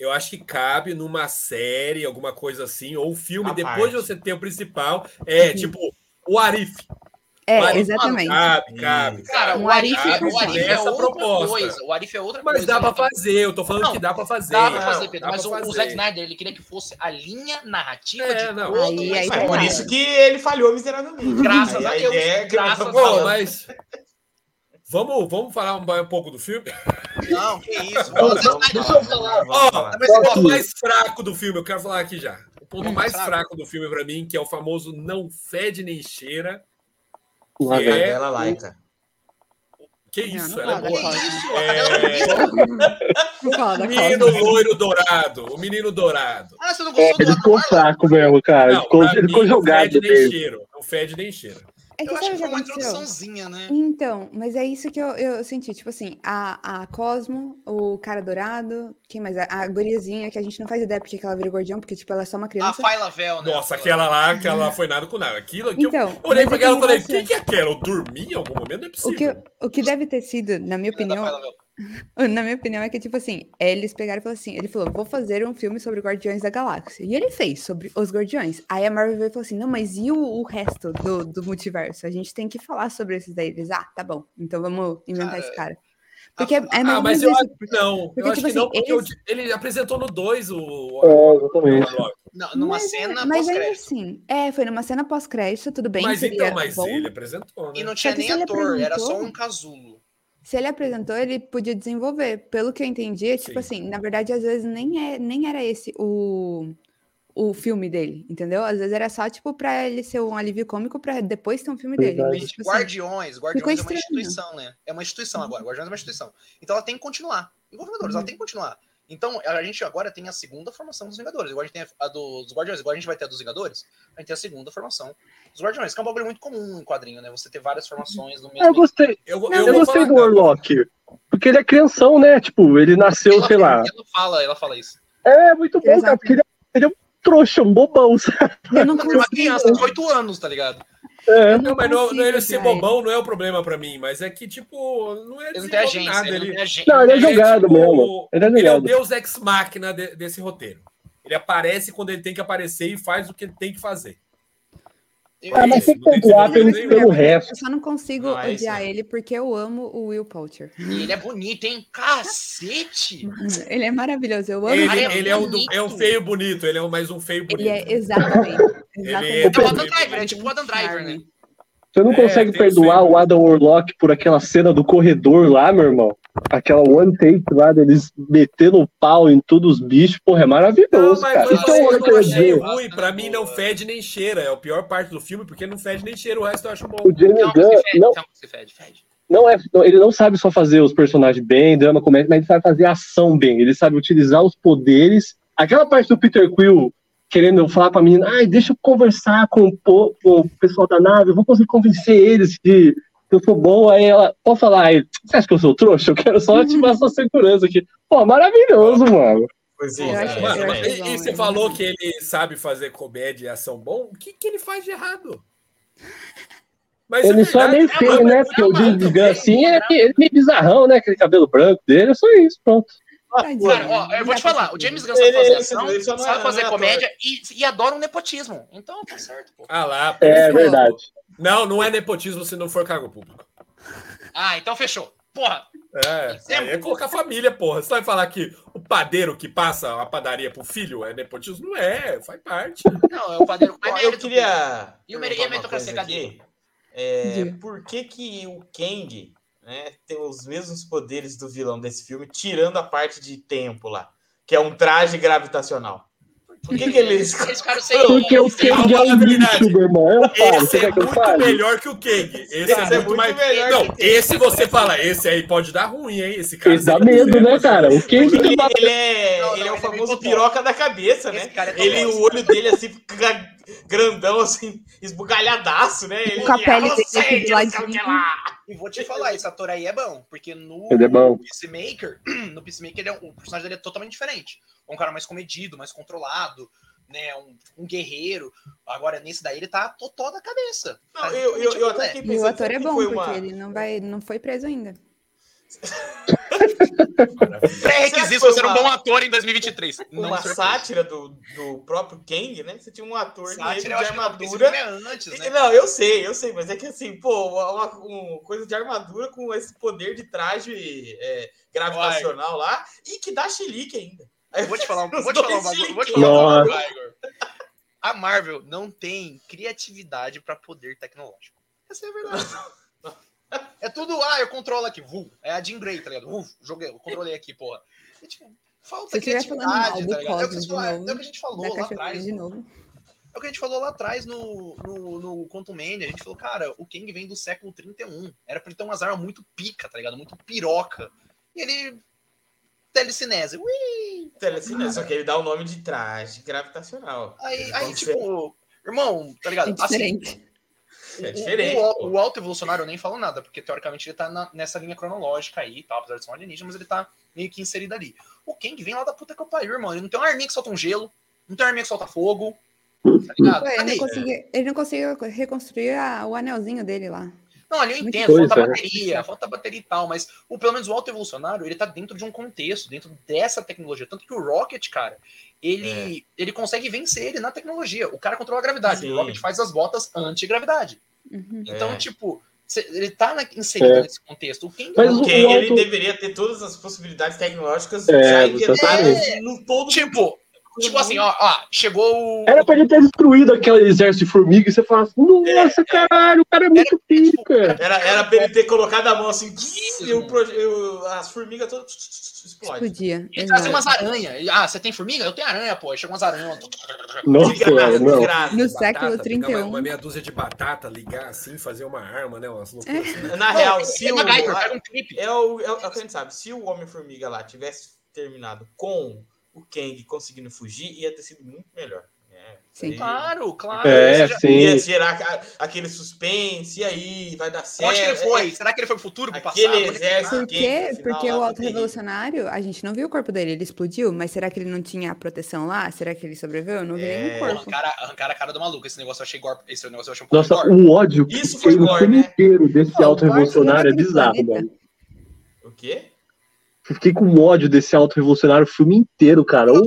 Eu acho que cabe numa série, alguma coisa assim, ou um filme, À depois de parte. você ter o principal. É, Uhum. tipo, o Arif. É, O Arif, exatamente. Cabe, cabe. Cara, o Arif, o é nessa outra proposta. coisa. O Arif é outra Mas coisa. dá pra fazer, eu tô falando Não, que dá pra fazer. Dá pra Não, fazer, Pedro. dá Mas o, o fazer. Zack Snyder, ele queria que fosse a linha narrativa É, de não. todo Aí- o aí É por isso que ele falhou miseravelmente. Graças Aí a Deus, é graças a falando. mas. Vamos, vamos falar um, um pouco do filme? Não, que isso. Não, O Vamos falar, Ó. Mas o ponto mais fraco do filme, eu quero falar aqui já. O ponto Hum, mais fraco. fraco do filme pra mim, que é o famoso não fede nem cheira. Vem. é Cadela laica. Que isso, não ela é boa. É. <laughs> O menino loiro dourado. O menino dourado. Ah, você não É, gostou ele do ficou ator? fraco mesmo, cara. Ele Não, ficou, pra ele ficou jogado fede nem mesmo. cheiro. Não fede nem cheiro. É que Eu acho que o foi uma introduçãozinha, né? Então, mas é isso que eu, eu senti. Tipo assim, a, a Cosmo, o cara dourado, quem mais? A, a guriazinha, que a gente não faz ideia porque que ela vira gordião, porque, tipo, ela é só uma A criança. Faila Vel, né? Nossa, aquela lá, aquela lá foi nada com nada. Aquilo aqui, eu- Então, eu olhei pra é que ela e falei, quem que é aquela? Eu dormi em algum momento? Não é O possível. que, o que deve ter sido, na minha opinião. <laughs> Na minha opinião, é que, tipo assim, eles pegaram e falaram assim: ele falou, vou fazer um filme sobre Guardiões da Galáxia. E ele fez, sobre os Guardiões. Aí a Marvel veio e falou assim: não, mas e o, o resto do, do multiverso? A gente tem que falar sobre esses daí. Eles, ah, tá bom, então vamos inventar Cara, esse cara. Porque é, é Ah, mais ou mas eu isso. acho que não. porque, eu acho tipo que não, assim, porque eles- ele apresentou no 2 o. É, exatamente. o- Não, numa Mas, cena mas ainda pós-crédito. assim, é, foi numa cena pós-crédito, tudo bem. mas seria então, mas bom. ele apresentou, né? E não tinha que nem ator, era só apresentou- um casulo. Se ele apresentou, ele podia desenvolver. Pelo que eu entendi, é tipo Sim. assim, na verdade, às vezes nem, é, nem era esse o, o filme dele, entendeu? Às vezes era só, tipo, pra ele ser um alívio cômico pra depois ter um filme dele. Mas, tipo, assim, Guardiões, Guardiões é uma instituição, né? É uma instituição agora. Guardiões é uma instituição. Então ela tem que continuar. Igual Vingadores, Uhum. ela tem que continuar. Então a gente agora tem a segunda formação dos Vingadores. Igual a gente tem a dos Guardiões, igual a gente vai ter a dos Vingadores, a gente tem a segunda formação dos Guardiões, que é um bagulho muito comum em quadrinho, né? Você ter várias formações do Eu mesmo. gostei, Eu, Não, eu eu vou gostei falar, do cara. Warlock. Porque ele é crianção, né? Tipo, ele nasceu, ela, sei lá. ela fala, ela fala isso. É muito bom, Exato. cara, porque ele é, ele é um trouxa, um bobão, sabe? eu não é uma criança de 8 anos, tá ligado? É. Não, mas não, consigo não ele ser ele. bobão não é o problema pra mim, mas é que, tipo, não é Ele não agência, nada. ele Ele, não ele é ele é jogado tipo- mesmo. Ele é ele é o jogado. deus ex-máquina de- desse roteiro. Ele aparece quando ele tem que aparecer e faz o que ele tem que fazer. Eu- Ah, mas tem que perdoar pelo, pelo resto. Eu só não consigo Não, é isso odiar mesmo. ele porque eu amo o Will Poulter. E ele é bonito, hein? Cacete! Mano, ele é maravilhoso. Eu amo Ele, ele. é ele é, o do- é o feio bonito, ele é mais um feio bonito. Ele é exatamente. Ele exatamente. é- É o Adam Driver, é tipo o Adam Driver, né? Você não É, consegue perdoar o Adam Warlock por aquela cena do corredor lá, meu irmão? Aquela one take lá deles metendo o pau em todos os bichos, porra, é Não, maravilhoso, mas cara. eu, Então, eu olha o que eu não ia achei ruim, pra mim não fede nem cheira. É a pior parte do filme, porque não fede nem cheira, o resto eu acho bom. O James uma Gunn fede, não, que fede, fede. não é, não, ele não sabe só fazer os personagens bem, drama, comédia, mas ele sabe fazer ação bem. Ele sabe utilizar os poderes. Aquela parte do Peter Quill querendo falar pra menina, ai, deixa eu conversar com o, po- com o pessoal da nave, eu vou conseguir convencer eles de, Se eu for bom, aí ela pode falar, você acha que eu sou trouxa? Eu quero só <laughs> ativar sua segurança aqui. Pô, maravilhoso, mano. Pois Eu é, acho- Mano, eu mas e, e você é falou que ele sabe fazer comédia e ação bom? O que, que ele faz de errado? Mas Ele é só é verdade, meio é, feio, né? é Porque o muito James Gunn, bem. assim, é, que- ele é meio bizarrão, né? Aquele cabelo branco dele, é só isso, pronto. Cara, ó, eu vou te falar, o. James Gunn sabe fazer ação, não é- sabe fazer é comédia e, e adora um nepotismo. Então tá certo, pô. Ah lá. É verdade. Não, não é nepotismo se não for cargo público. Ah, então fechou. Porra, É, aí é colocar família, porra. Você vai falar que o padeiro que passa a padaria pro filho é nepotismo? Não é, faz parte. não, é o padeiro eu queria. E o meritocracia, cadê? É, por que, que o Kang né, tem os mesmos poderes do vilão desse filme, tirando a parte de tempo lá, que é um traje gravitacional? Por que, que eles. <laughs> Eles ficaram sem. Porque o Kang é um verdade. lixo, meu irmão. Eu falo, Esse é muito fale? melhor que o Kang. Esse, Esse é muito, mais. melhor Não, esse você fala, esse aí pode dar ruim, hein? Esse cara. Ele dá medo, né, cara? O Kang ele, que ele é, Não, não, ele é o é famoso piroca da cabeça, né? É Ele, o olho dele assim, fica grandão, assim, esbugalhadaço, né? Ele, Com a pele "Ah, dele o que ladinho." lá. E vou te falar, esse ator aí é bom, porque no Ele é bom. Peacemaker, <clears throat> no Peacemaker ele é um- o personagem dele é totalmente diferente. É um cara mais comedido, mais controlado, né? Um, um guerreiro. Agora, nesse daí, ele tá totó da cabeça. Não, Tá eu, eu, eu até é. fiquei E o pensando ator é bom, porque uma... ele não, vai, não foi preso ainda. Pré-requisito pra ser foi um uma- bom ator em 2023. Não uma surpresa. sátira do, do próprio Kang, né? Você tinha um ator negro Sátira, de armadura. é antes, né? Não, eu sei, eu sei, mas é que assim, pô, uma, uma- uma coisa de armadura com esse poder de traje é, gravitacional lá e que dá chilique ainda. Eu Vou te falar, um- vou te falar um bagulho. Vou te falar um bagulho. A Marvel não tem criatividade pra poder tecnológico. Essa é a verdade. <laughs> <laughs> É tudo, ah, eu controlo aqui. Vu, é a Jean Grey, tá ligado? Vu, joguei, eu controlei aqui, porra. E, tipo, falta falando criatividade, tá ligado? É o, que fala- novo, é o que a gente falou lá atrás. de novo. É o que a gente falou lá atrás no, no, no Quantum Mania. A gente falou, cara, o Kang vem do século 31. Era pra ele ter umas armas muito pica, tá ligado? Muito piroca. E ele. Telecinese. Ui! Telecine, só que ele dá o nome de traje gravitacional. Aí, aí você- tipo, irmão, tá ligado? É Assim, diferente. É o- diferente. O, o, o alto evolucionário eu nem falo nada, porque teoricamente ele tá na- nessa linha cronológica aí, tá? Apesar de ser um alienígena, mas ele tá meio que inserido ali. O Kang vem lá da puta que eu pariu, irmão. Ele não tem uma arminha que solta um gelo, não tem uma arminha que solta fogo. Tá ligado? Ué, ele, não conseguiu, ele não conseguiu reconstruir a- o anelzinho dele lá. Não, ali eu Muito entendo, falta coisa, né? bateria, falta bateria e tal, mas o, pelo menos o alto evolucionário, ele tá dentro de um contexto, dentro dessa tecnologia. Tanto que o Rocket, cara, ele, ele consegue vencer ele na tecnologia. O cara controla a gravidade, Sim. o Rocket faz as botas anti-gravidade. Uhum. Então, É. tipo, ele tá na- inserido É. nesse contexto. O Kang Mas o- ele deveria ter todas as possibilidades tecnológicas É, já inventadas no todo. Tipo, tipo assim, ó, ó, chegou o. Era pra ele ter destruído aquele exército de formiga e você fala assim, nossa, caralho, o cara é muito pica. Era, era pra ele ter colocado a mão assim, e o e o- as formigas todas explodem. Explodia. Ele trazia exato. umas aranhas. Ah, você tem formiga? Eu tenho aranha, pô. Chegou umas aranhas. Nossa, Desgraça, não. desgraça. No Batata, século pegar 31. Uma, uma meia dúzia de batata, ligar assim, fazer uma arma, né? Umas loucuras assim, né? Na Não, real, é se o, um é, o, é o é o que a gente sabe, se o Homem-Formiga lá tivesse terminado com o Kang conseguindo fugir, ia ter sido muito melhor. É, Sim. Claro, claro. É, já- sim. Ia gerar aquele suspense, e aí vai dar certo. Onde que ele foi? É, Será que ele foi pro futuro, pro passado? Exército-? Por quê? Porque lá, o Alto. Revolucionário, a gente não viu o corpo dele, ele explodiu, mas será que ele não tinha a proteção lá? Será que ele sobreviveu? Eu não vi É. nenhum corpo. Arrancaram, arrancaram a cara do maluco. Esse negócio eu achei gore. Esse negócio eu achei um pouco Nossa, gore. o ódio que Isso foi gore, filme né? inteiro desse alto revolucionário é bizarro, mano. O quê? Eu Fiquei com ódio desse alto revolucionário o filme inteiro, cara. O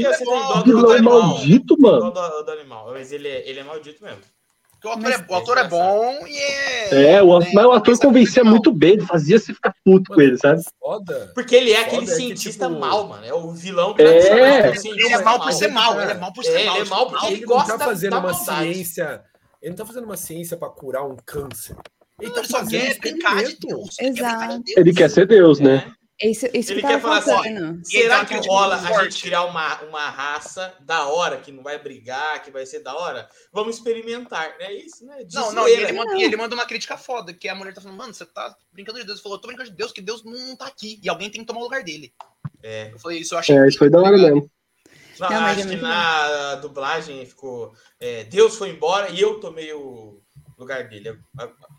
vilão animal. maldito, mano. do, do animal. Mas ele é, ele é maldito mesmo. Porque o ator, Mas- é, o ator é bom e é. É, o, né, mas o ator convencia muito bem, ele fazia você ficar puto com ele, sabe? Foda. Porque ele é aquele Foda é que, cientista tipo, mal, mano. É o vilão É. tradicional, o Ele cientista é mal por ser mal. Ele é mal por ser É, mal. ele é mal porque Ele, ele não gosta tá fazendo da uma maldade. ciência. Ele não tá fazendo uma ciência pra curar um câncer. Ele Ele tá só quer brincar de. Deus. Exato. Ele quer ser Deus, né? É Isso, isso Ele que quer falar assim. E Será que rola a gente criar uma, uma raça da hora, que não vai brigar, que vai ser da hora? Vamos experimentar. É isso, né? De Não, não, e ele, manda, Não. e ele manda uma crítica foda, que a mulher tá falando, mano, você tá brincando de Deus. Ele falou, eu tô brincando de Deus, que Deus não tá aqui. E alguém tem que tomar o lugar dele. É. Eu falei, isso eu achei. É, isso foi da hora mesmo. Não, Não, acho é que na dublagem ficou. é, Deus foi embora e eu tomei o lugar dele,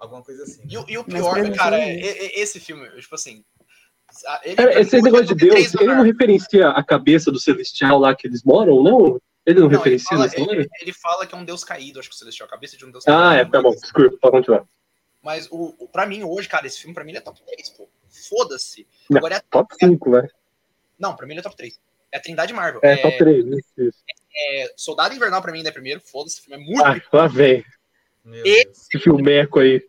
alguma coisa assim. E, o- e o pior, cara, é- é- esse filme, tipo assim. A- Ele, Cara, esse ele- negócio de ele Deus, ele não referencia a cabeça do celestial lá que eles moram, não? Ele não, Não, ele, referencia fala, nessa hora? ele, ele fala que é um deus caído, acho que o Celestial, a cabeça de um deus Ah, é, caído. tá bom, desculpa, pode continuar. Mas o, o, pra mim, hoje, cara, esse filme pra mim ele é top 3, pô. Foda-se. Agora é. Top 5, vai. Não, pra mim ele é top 3. É a Trindade Marvel. É, top 3, isso, isso. é Soldado Invernal pra mim ainda é primeiro. Foda-se, o filme é muito. Ah, lá vem. Deus. Esse filmeco aí.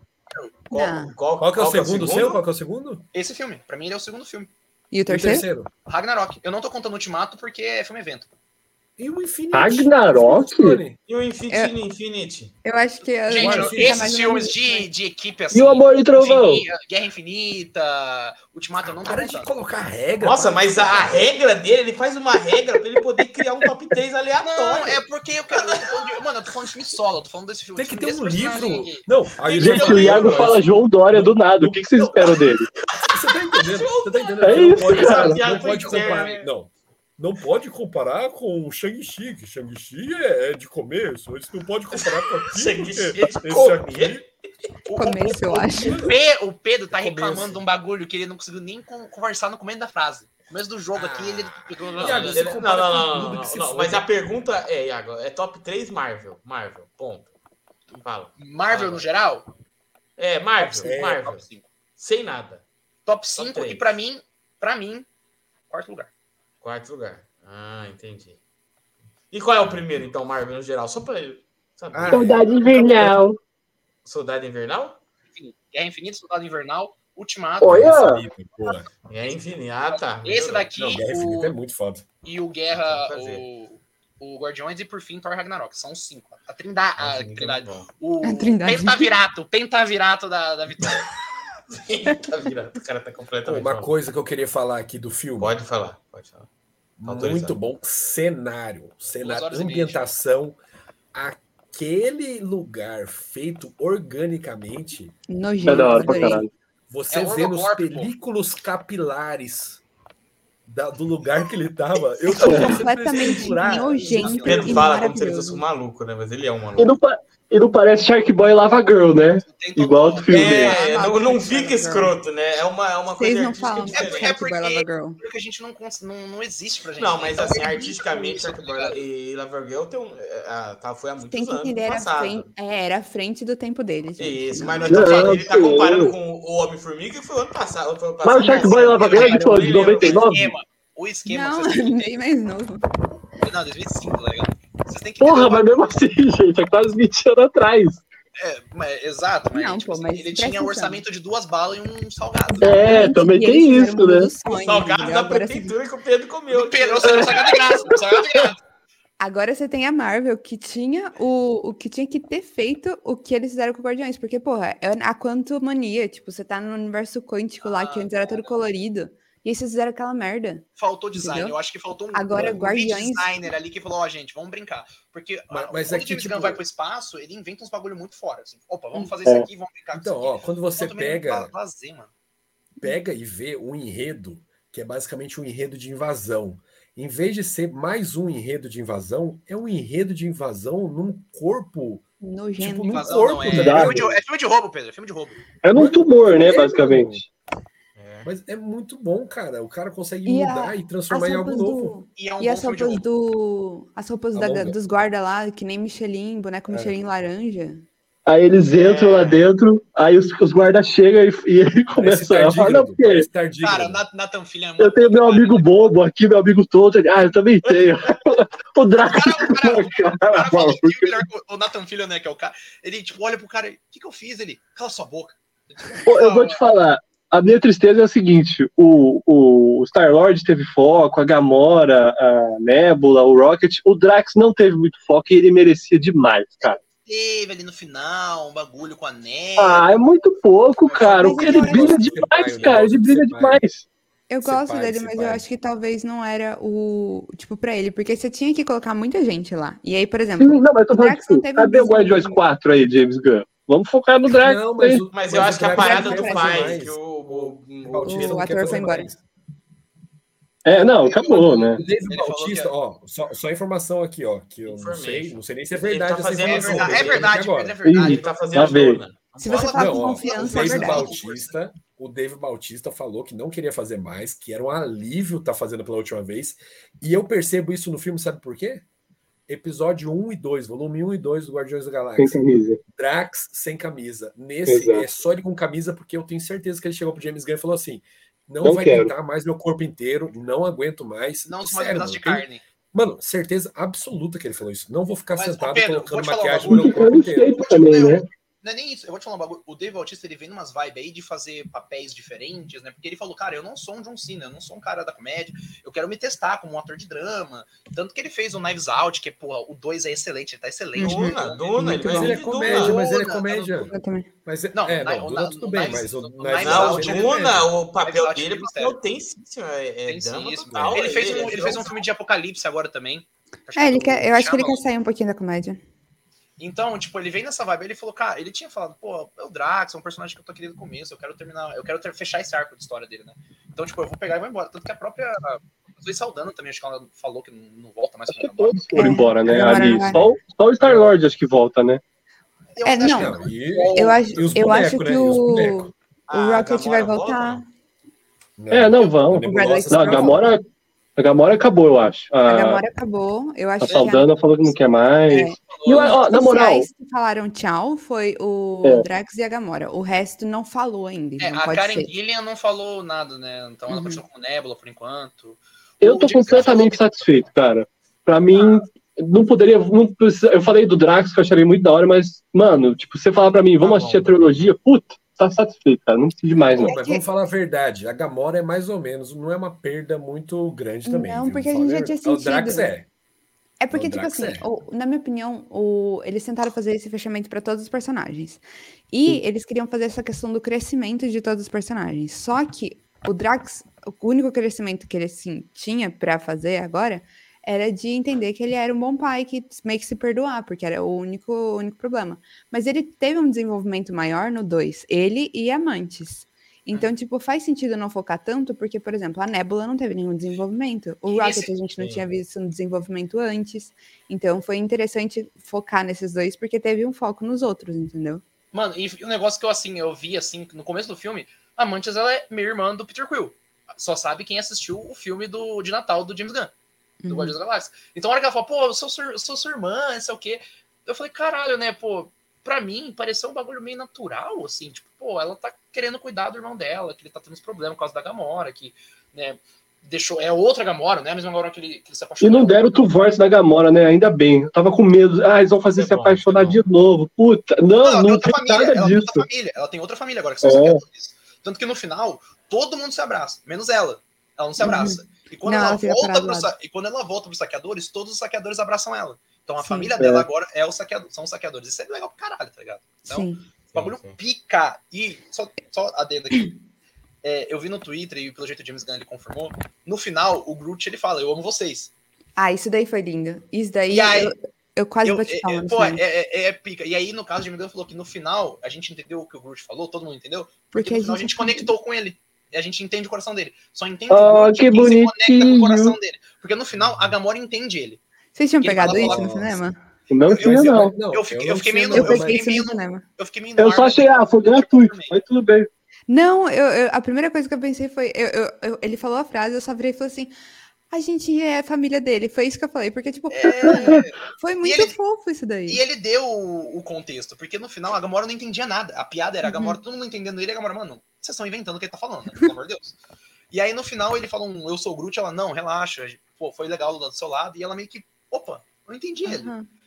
Qual, qual- Qual que é o qual segundo seu? Qual que é o segundo? Esse filme, pra mim, ele é o segundo filme. E o E o terceiro? terceiro? Ragnarok. Eu não tô contando Ultimato porque é filme evento. E o Infinity. Ragnarok? E o Infinity Infinity? Eu acho que. eu- Gente, tá esses filmes de, isso, de equipe assim. E o Amor e Trovão? Guerra Infinita, Ultimato, eu não Para de colocar regra. Nossa, mas a, regra dele, ele faz uma regra pra ele poder criar um top <laughs> 3 Não, aleatório. é porque eu quero. mano, eu tô falando de filme solo, eu tô falando desse filme. Tem que ter um livro. aqui. Não, aí Gente, o Iago fala João Dória do nada. O que, que vocês esperam dele? Você tá entendendo? Você tá entendendo? É Você não isso, pode, cara. não pode comparar. Não. Não pode comparar com o Shang-Chi, que Shang-Chi é, é de começo. Você não pode comparar com aquilo. Shang-Chi porque é de esse comer. aqui- O, Começo, eu acho. o, Pe- o Pedro tá reclamando de um bagulho que ele não conseguiu nem con- conversar no começo da frase. No começo do jogo aqui, ele Ele- Não, não, não, não, não, for. Mas a pergunta é, Iago, é top 3 Marvel. Marvel, ponto. Fala. Marvel no geral? É, Marvel, É, Marvel. Top 5. Sem nada. Top 5 três. e pra mim, pra mim, quarto lugar. Quarto lugar. Ah, entendi. E qual é o primeiro, então, Marvel no geral? Só pra ele saber. Ah, Saudade invernal. Soldado Invernal? Guerra Infinita, Soldado Invernal, Ultimato Olha! É infinito. Ah, tá. Esse daqui Não, Guerra Infinita o- é muito foda. e o Guerra, o, o Guardiões e por fim Thor Ragnarok. São os cinco. A Trindade. A Infinito é Trindade. O A Trindade. Pentavirato, o Pentavirato da, da Vitória. <laughs> <laughs> tá virado. O cara tá completamente. Uma maluco. coisa que eu queria falar aqui do filme. Pode falar, pode falar. autorizado. Muito bom cenário, cenário, ambientação, aquele lugar feito organicamente, Nojento. É da hora pra adorei. caralho. você É vê nos películos capilares da- do lugar que ele tava. Eu tô Completamente nojento. O Pedro e fala como se ele fosse um maluco, né? Mas ele é um maluco. não, e não parece Shark Boy e Lava Girl, né? Igual do filme dele. É, não, não Nossa, fica girl. escroto, né? É uma, é uma Vocês coisa não artística falam diferente. É Shark porque- Boy Lava Girl. Porque a gente não, cons- não, não existe pra gente. Não, mas assim, é artisticamente, Shark? Boy e Lovergirl tem um, é, ah, tá, foi há muitos Tem que entender, era, passado. frente, é, era à frente do tempo dele. gente. Isso, mas Não. nós estamos falando, ele tá Não, comparando com o Homem-Formiga que foi ano passado. Foi ano Mas o passado, Shark? Boy e Lava Girl é de Cara, quando? eu De nem lembro. 99? O esquema, o esquema Não, <laughs> bem mais novo. Não, 2005, Porra, mas mesmo assim, <laughs> gente, é quase 20 anos atrás. É, mas- exato, mas, Não, tipo, pô, assim, mas ele tinha um orçamento de duas balas e um salgado. É, também E tem isso, o né? dos sonhos, Salgado da Agora você- prefeitura que o Pedro <laughs> comeu. O Pedro, o salgado de graça, o salgado de graça. Agora você tem a Marvel que tinha o, o que tinha que ter feito o que eles fizeram com o Guardiões, porque, porra, é a quanto mania, tipo, você tá no universo quântico lá, que Ah, antes era todo colorido, e aí vocês fizeram aquela merda. Faltou design, Entendeu? eu acho que faltou um, Agora, um Guardiões- designer ali que falou, ó, gente, vamos brincar. Porque Mas- ah, mas quando é o James tipo- Gunn vai pro espaço, ele inventa uns bagulho muito fora, assim. Opa, vamos fazer É. isso aqui, vamos brincar Então, com isso ó, quando você. Então, pega, mano. pega e vê um enredo, que é basicamente um enredo de invasão. Em vez de ser mais um enredo de invasão, é um enredo de invasão num corpo. Nojento. Tipo, no Invasão corpo, não, é, é, filme de, é filme de roubo, Pedro, é filme de roubo. É num tumor, né, basicamente. É. Mas é muito bom, cara. O cara consegue E a- mudar e As transformar em algo roupas novo. do... E é um E as roupas do. As roupas A da- dos guarda lá, que nem Michelin, boneco É. Michelin laranja. Aí eles entram É. lá dentro, aí os, os guardas chegam e, e <laughs> ele começa a falar, porque. Cara, Na- Nathan Fillion é eu muito tenho meu bom, cara. amigo bobo aqui, meu amigo todo. Ele, Ah, eu também <laughs> tenho. <laughs> o Draco. O cara, o Nathan Fillion, né, que é o cara, ele, tipo, olha pro cara, o que que eu fiz? Ele, cala sua boca. Pô, eu vou te falar. A minha tristeza é o seguinte: o, o Star-Lord teve foco, a Gamora, a Nebula, o Rocket. O Drax não teve muito foco e ele merecia demais, cara. Teve ali no final um bagulho com a neve. Ah, é muito pouco, cara. Mas Ele ele brilha demais, cara. Ele brilha demais. Eu gosto dele, mas eu acho que talvez não era o. Tipo, pra ele. Porque você tinha que colocar muita gente lá. E aí, por exemplo. Sim, não, mas eu tô falando, Drax não tipo, teve cadê o Guardiões desenho. 4 aí, James Gunn? Vamos focar no Drax. Não, mas, o- Mas eu acho que a parada não do pai, que o, o, o, ator foi embora. mais. É, não, acabou, né? O Bautista, que é- ó, só, só informação aqui, ó, que eu não sei, não sei nem se é tá verdade essa fazendo- É informação. verdade, é verdade, agora. é verdade. Ele tá Já fazendo veio. dona. Se você Fala- Não, com ó, confiança, o é verdade. Bautista, o Dave Bautista falou que não queria fazer mais, que era um alívio estar fazendo pela última vez. E eu percebo isso no filme, sabe por quê? Episódio 1 e 2, volume 1 e 2 do Guardiões da Sem Galáxia. camisa. Drax sem camisa. Nesse Exato. é só ele com camisa, porque eu tenho certeza que ele chegou pro James Gunn e falou assim: não, Não vai quero. pintar mais meu corpo inteiro, não aguento mais. Não mais sério, pedaços de carne. Mano, certeza absoluta que ele falou isso. Não vou ficar Mas, sentado Pedro, colocando maquiagem no meu corpo inteiro. Também, né? Não é nem isso, eu vou te falar um bagulho. O Dave Bautista, ele vem numas vibes aí de fazer papéis diferentes, né? Porque ele falou, cara, eu não sou um John Cena, eu não sou um cara da comédia, eu quero me testar como um ator de drama. Tanto que ele fez o Knives Out, que, porra, o 2 é excelente, ele tá excelente. Duna, Duna, ele Muito vai Mas bom. ele é comédia, Duna. mas ele é comédia. Mas Não, é, não, Duna tudo bem, Knives- mas o Knives Out o é ele- o papel dele ele é papel tensíssimo, é, é Tem drama sim, isso. total. Ele fez, um, é ele um filme de apocalipse agora também. Acho É, ele quer, eu acho que ele quer sair um pouquinho da comédia. Então, tipo, ele vem nessa vibe, ele falou, cara, ele tinha falado, pô, é o Drax, é um personagem que eu tô querendo no começo, eu quero terminar, eu quero ter- fechar esse arco de história dele, né? Então, tipo, eu vou pegar e vou embora. Tanto que a própria. Zoe Saldana também, acho que ela falou que não, não volta mais Acho que todos foram embora, né? Agora Ali. vai. Só, o- só o Star-Lord acho que volta, né? Eu É, não. que- Não, e, Eu acho, eu acho que né? E os o, o Ah, Rocket vai volta? voltar. É, não vão. Não, a não Gamora, a Gamora acabou, eu acho. A A, Gamora acabou. Eu acho a que Saldana falou que não quer mais. É. E, ó, na os moral, oficiais que falaram tchau foi o É. Drax e a Gamora. O resto não falou ainda. É, não a pode Karen ser. Gillian não falou nada, né? Então ela Uhum. continua com Nebula por enquanto. eu O tô completamente falou satisfeito, cara. Pra mim, não poderia. Não precisa, eu falei do Drax, que eu acharia muito da hora, mas, mano, tipo, você falar pra mim, vamos Tá assistir a trilogia, puta, tá satisfeito, cara. Não precisa de mais, não. mas vamos falar a verdade. A Gamora é mais ou menos, não é uma perda muito grande também. Não, viu? porque a gente já tinha verdade. O Drax sentido. é. É porque, O tipo assim, é. o- na minha opinião, o- eles tentaram fazer esse fechamento para todos os personagens. E eles queriam fazer essa questão do crescimento de todos os personagens. Só que o Drax, o único crescimento que ele assim, tinha para fazer agora era de entender que ele era um bom pai, que meio que se perdoar, porque era o único, único problema. Mas ele teve um desenvolvimento maior no 2, ele e Amantes. Então, tipo, faz sentido não focar tanto, porque, por exemplo, a Nebula não teve nenhum desenvolvimento. O Rocket a gente não tinha visto um desenvolvimento antes. Então, foi interessante focar nesses dois, porque teve um foco nos outros, entendeu? Mano, e o negócio que eu assim, eu vi assim, no começo do filme, a Mantis ela é minha irmã do Peter Quill. Só sabe quem assistiu o filme do, de Natal do James Gunn, do Uhum. Guardiões da Galáxia. Então, a hora que ela fala, pô, eu sou, sua- eu sou sua irmã, não sei o quê. Eu falei, caralho, né, pô, pra mim pareceu um bagulho meio natural, assim, tipo, pô, ela tá querendo cuidar do irmão dela, que ele tá tendo uns problemas por causa da Gamora, que, né, deixou. É outra Gamora, né? A mesma Gamora que ele, que ele se E apaixonou. não deram o Tuvorce da Gamora, né? Ainda bem. Eu tava com medo. Ah, eles vão fazer Isso se é bom, apaixonar é de novo. Puta. Não, ela não, tem outra tem família, nada ela tem disso. outra família, ela tem outra família agora, que são É. saqueadores. Tanto que no final, todo mundo se abraça, menos ela. Ela não se Uhum. abraça. E quando, Não, ela volta pro, sa- e quando ela volta pros saqueadores, todos os saqueadores abraçam ela. Então a Sim. família É. dela agora é o saqueador, são os saqueadores. Isso é legal pra caralho, tá ligado? Então, Sim. O bagulho sim. pica. E só, só adendo aqui. É, eu vi no Twitter e pelo jeito o James Gunn ele confirmou. No final, o Groot ele fala: Eu amo vocês. Ah, isso daí foi lindo. Isso daí E aí- eu, eu quase Eu- bati é, palma é, no pô, final. é, é- é pica. E aí, no caso, o James Gunn falou que no final a gente entendeu o que o Groot falou, todo mundo entendeu? Porque, Porque no final a gente conectou com ele. E a gente entende o coração dele. Só entende Oh, o Groot que quem se conecta com o coração dele. Porque no final, a Gamora entende ele. Vocês tinham Ele pegado isso no cinema? Não Eu- tinha, eu- não. eu fiquei- eu fiquei meio- Eu isso meio no no- cinema. Eu fiquei meio Eu só achei, ah, foi gratuito. Foi tudo bem. Não, eu, eu- a primeira coisa que eu pensei foi. eu- eu- eu- ele falou a frase, eu só virei e falei assim. A gente é família dele. Foi isso que eu falei. Porque, tipo, É, <laughs> foi muito ele- fofo isso daí. E ele deu o, o contexto, porque no final a Gamora não entendia nada. A piada era a Uhum. Gamora, todo mundo entendendo ele, e a Gamora, mano, vocês estão inventando o que ele tá falando, né? Pelo amor de Deus. E aí no final ele fala um eu sou o Groot, ela, não, relaxa, pô, foi legal do seu lado, e ela meio que, opa, não entendi ele.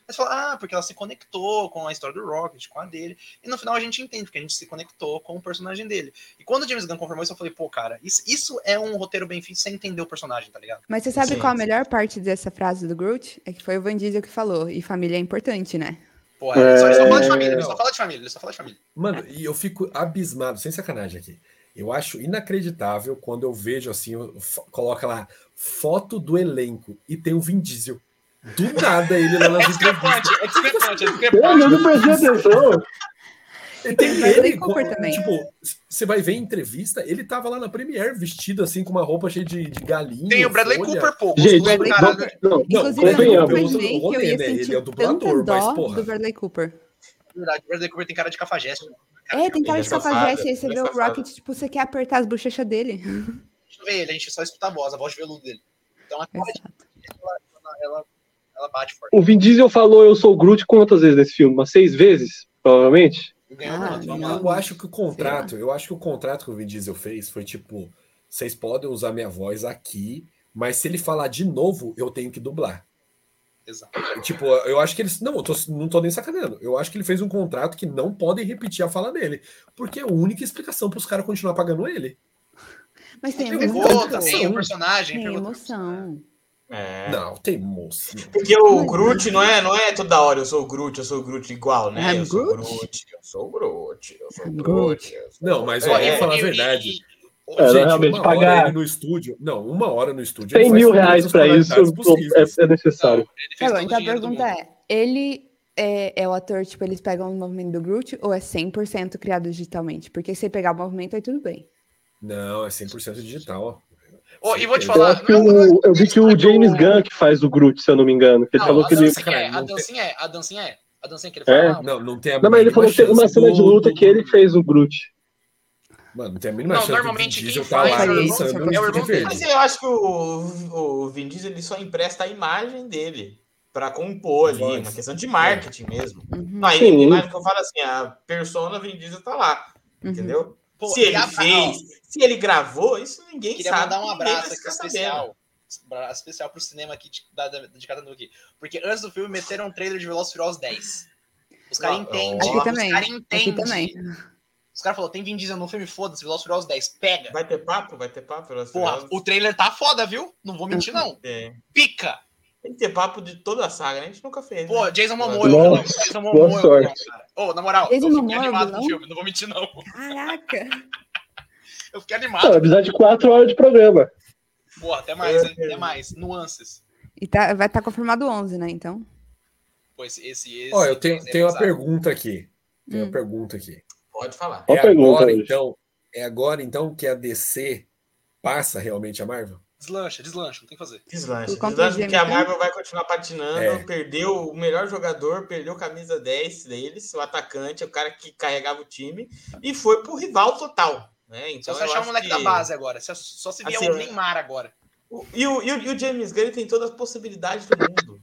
Você fala, ah, porque ela se conectou com a história do Rocket, com a dele. E no final a gente entende, porque a gente se conectou com o personagem dele. E quando o James Gunn confirmou isso, eu falei, pô, cara, isso, isso é um roteiro bem feito sem entender o personagem, tá ligado? Mas você sabe Sim, qual a sim. melhor parte dessa frase do Groot? É que foi o Van Diesel que falou. E família é importante, né? Pô, ele, só, ele só fala de É. família, ele só fala de família, ele só fala de família. Mano, e eu fico abismado, sem sacanagem aqui. Eu acho inacreditável quando eu vejo assim, eu- coloca lá foto do elenco e tem o Vin Diesel. Do nada ele lá É nas discrepante, entrevistas. é discrepante, é Eu discrepante. não prestei atenção. Tem Bradley ele, Cooper tipo, você vai ver em entrevista, ele tava lá na Premiere vestido assim com uma roupa cheia de, de galinha. Tem o Bradley folha. Cooper, pô. Gente, gostoso Bradley caralho. Não, Não, Inclusive, eu imaginei que eu rolê, ia né? Ele é dublador, tanta mas, porra. do Bradley Cooper. Verdade, o Bradley Cooper tem cara de cafajeste. É, tem cara é de safado, cafajeste, aí você é vê o. Rocket, tipo, você quer apertar as bochechas dele. Deixa eu ver ele, a gente só escuta a voz, a voz de veludo dele. Então a cara de ela, ela, bate forte. O Vin Diesel falou eu sou o Groot quantas vezes nesse filme? Umas seis vezes, provavelmente. Ah. Eu acho que o contrato, eu acho que o contrato que o Vin Diesel fez foi tipo: vocês podem usar minha voz aqui, mas se ele falar de novo, eu tenho que dublar. Exato. Tipo, eu acho que eles. Não, eu tô- não tô nem sacaneando. Eu acho que ele fez um contrato que não podem repetir a fala dele. Porque é a única explicação para os caras continuar pagando ele. Mas tem Tem emoção. voz, Outra, tem o personagem. Tem emoção. É. Não, tem moço. Porque o Groot não é, não é toda hora eu sou o Groot, eu sou o Groot igual, né? I'm eu sou o Groot. Eu sou o Groot, eu sou o Groot. Não, mas ó, É, falar a verdade. É, Gente, realmente, uma pagar- hora ele no estúdio. Não, uma hora no estúdio. ele 100 faz mil reais pra isso é, é necessário. Não, ele Tá então a pergunta é: ele é, é o ator, tipo, eles pegam o movimento do Groot ou é 100% criado digitalmente? Porque se pegar o movimento, aí tudo bem. Não, é 100% digital. Ô, e vou te Eu falar. acho que não, o, eu vi que o James Gunn que faz o Groot, se eu não me engano. Que ele Não, falou a que ele. dancinha é, a Não dancinha é, a dancinha é. A dancinha que ele É? fala. Não, não tem a Não, mas ele falou que teve uma cena de luta que ele fez o Groot. Mano, não tem a mínima Não, chance normalmente quem Diesel tá lá faz é o irmão- dançando é o de irmão verde. dele. Mas eu acho que o, o Vin Diesel ele só empresta a imagem dele pra compor ali, Voz. uma questão de marketing mesmo. Uhum, Não, a Sim. imagem que eu falo assim, a persona Vin Diesel tá lá, uhum. entendeu? Pô, se ele fez, se ele gravou, isso ninguém Queria sabe. mandar um vai abraço aqui especial. Abraço especial pro cinema aqui de, da, de cada aqui. Porque antes do filme meteram um trailer de Velozes e Furiosos 10. Os caras Ó, entendem. ó. Aqui Os também. caras Aqui entendem. também. Os caras falaram, tem Vin Diesel no filme, foda-se, Velozes e Furiosos 10. Pega. Vai ter papo? Vai ter papo? Velozes Porra, o trailer tá foda, viu? Não vou mentir, não. É. Pica. Tem que ter papo de toda a saga, né? A gente nunca fez. Pô, né? Jason Momoa é vilão. Jason Momoa boa é sorte. cara. Ô, na moral, Jason eu fiquei Momoa é o animado vilão? no filme, não vou mentir, não. Caraca! <laughs> Eu fiquei Não, animado. episódio de 4 horas de programa. Porra, até mais, hein? Até mais. Nuances. E tá, vai estar confirmado 11, né? Então. Pô, esse, esse, esse Ó, eu tenho, é tenho uma pergunta aqui. Tenho Hum. uma pergunta aqui. Pode falar. É pergunta agora, então, é agora, então, que a DC passa realmente a Marvel? Deslancha, deslancha, não tem que fazer. Deslancha. Deslancha porque a Gunn? Marvel vai continuar patinando. É. Perdeu o melhor jogador, perdeu a camisa 10 deles, o atacante, o cara que carregava o time, e foi pro rival total. Né? Só Então, se eu achar um acho moleque que- da base agora. Só, só se vier Assim, o Neymar agora. O- E o, e, o, e o James Gunn ele tem todas as possibilidades do mundo.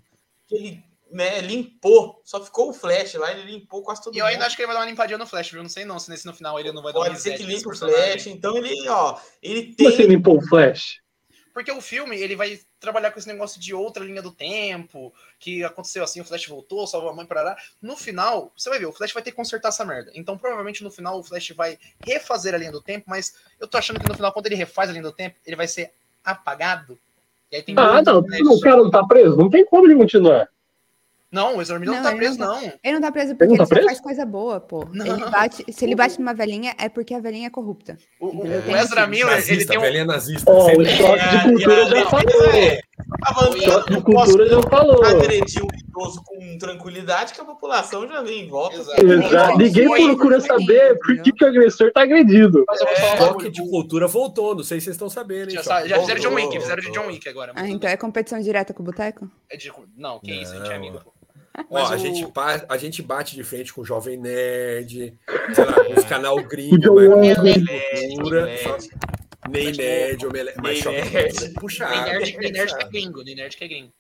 Ele né, limpou, só ficou o Flash lá, ele limpou quase todo E eu mundo. ainda acho que ele vai dar uma limpadinha no Flash, viu? Não sei não, se nesse no final ele não vai dar um Pode ser que limpe o. Flash, então ele, ó, ele Como assim tem. limpou o Flash? Porque o filme, ele vai trabalhar com esse negócio de outra linha do tempo, que aconteceu assim, o Flash voltou, salvou a mãe, parará. No final, você vai ver, o Flash vai ter que consertar essa merda. Então, provavelmente, no final, o Flash vai refazer a linha do tempo, mas eu tô achando que no final, quando ele refaz a linha do tempo, ele vai ser apagado. E aí tem Ah, não. O cara não tá preso? Não tem como ele continuar. Não, o Ezra Miller não, Não, tá ele preso, não não. Ele não tá preso porque não tá ele preso? faz coisa boa, pô. Não. Ele bate, se ele bate numa velhinha, é porque a velhinha é corrupta. O, o- o Ezra Miller, ele Nazista, tem um. velhinha nazista. Ó, o choque de cultura já falou. é, O choque de cultura já falou. agredir um idoso com tranquilidade que a população já vem em volta. Exato. Ninguém procura saber por que, que o agressor tá agredido. Mas falar um Choque de cultura voltou, não sei se vocês estão sabendo? Já, fizeram John Wick, fizeram de. John Wick agora. Ah, então é competição direta com o Boteco? É de- Não, que isso, a gente é amigo. pô. Ó, Mas a, o- gente, ba- a gente bate de frente com o Jovem Nerd, sei lá, com os canal O gringo, mas cultura, Nerd, só- nem nerd, Omelete, mas nerd. cultura é puxado. Nem nerd, nem nerd que é gringo, nem nerd que é gringo.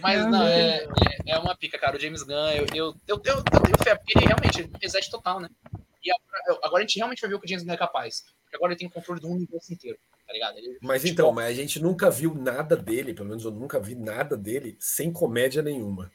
Mas Não, é, é, é uma pica, cara. O James Gunn, eu, eu, eu, eu, eu tenho fé, porque ele realmente ele reset total, né? E agora, agora a gente realmente vai ver o que o James Gunn é capaz. Porque agora ele tem o controle do universo inteiro, tá ligado? Ele, Mas tipo, então, mas a gente nunca viu nada dele, pelo menos eu nunca vi nada dele sem comédia nenhuma.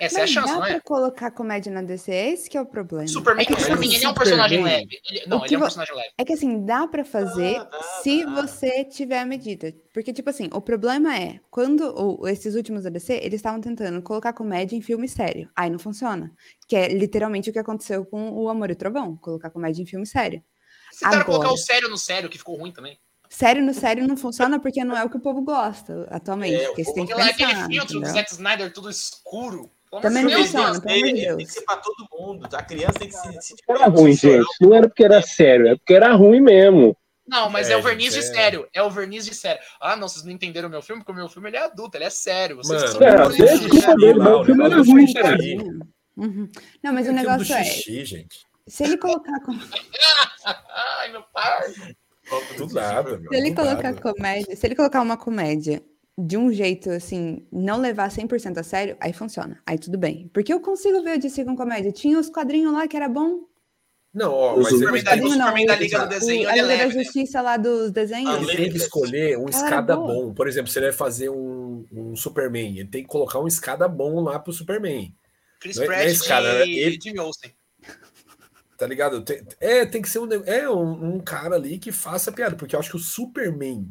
Essa é a Mas chance, dá não é? pra colocar comédia na DC, esse que é o problema. Superman, é, que, Mas Superman, o ele é um personagem Superman- leve. Ele- não, O ele que é um vo- personagem leve. é que assim, dá pra fazer Dá, dá, se dá. você tiver a medida. Porque, tipo assim, o problema é, quando o- esses últimos da DC, eles estavam tentando colocar comédia em filme sério. Aí não funciona. Que é literalmente o que aconteceu com o Amor e Trovão, colocar comédia em filme sério. Tentaram Agora. colocar o sério no sério, que ficou ruim também. Sério no sério não funciona porque não é o que o povo gosta atualmente. É, o porque você tem que Aquela, aquele pensar, filtro do? Zack Snyder tudo escuro. Também não Deus. funciona, pelo amor de Tem Deus. que ser pra todo mundo. A criança tem que se, se Era ruim, gente. Não era porque era sério, é porque era ruim mesmo. Não, mas é, É, o verniz de é. sério. É o verniz de sério. Ah, não, vocês não entenderam o meu filme, porque o meu filme ele é adulto, ele é sério. Vocês Mano, são É, desculpa o filme era ruim, cara. Uhum. Não, mas o negócio é, xixi, gente. Se ele colocar, com- <laughs> Ai, meu pai. Do nada. se ele do colocar nada. comédia, se ele colocar uma comédia de um jeito assim, não levar 100% a sério, aí funciona. Aí tudo bem. Porque eu consigo ver o DC com comédia. Tinha os quadrinhos lá que era bom. Não, ó, mas Superman ele, da- Quadrinho o não, Superman da o- Liga do o- Desenho, a é Liga da leve, né? Justiça lá dos desenhos. Ele tem que escolher um Cara, escada boa. bom. Por exemplo, se ele vai fazer um, um Superman, ele tem que colocar um escada bom lá pro Superman. Chris Não é- não é Pratt cara, e ele- Jimmy Olsen. Tá ligado? Tem- é, tem que ser um, é, um, um cara ali que faça piada, porque eu acho que o Superman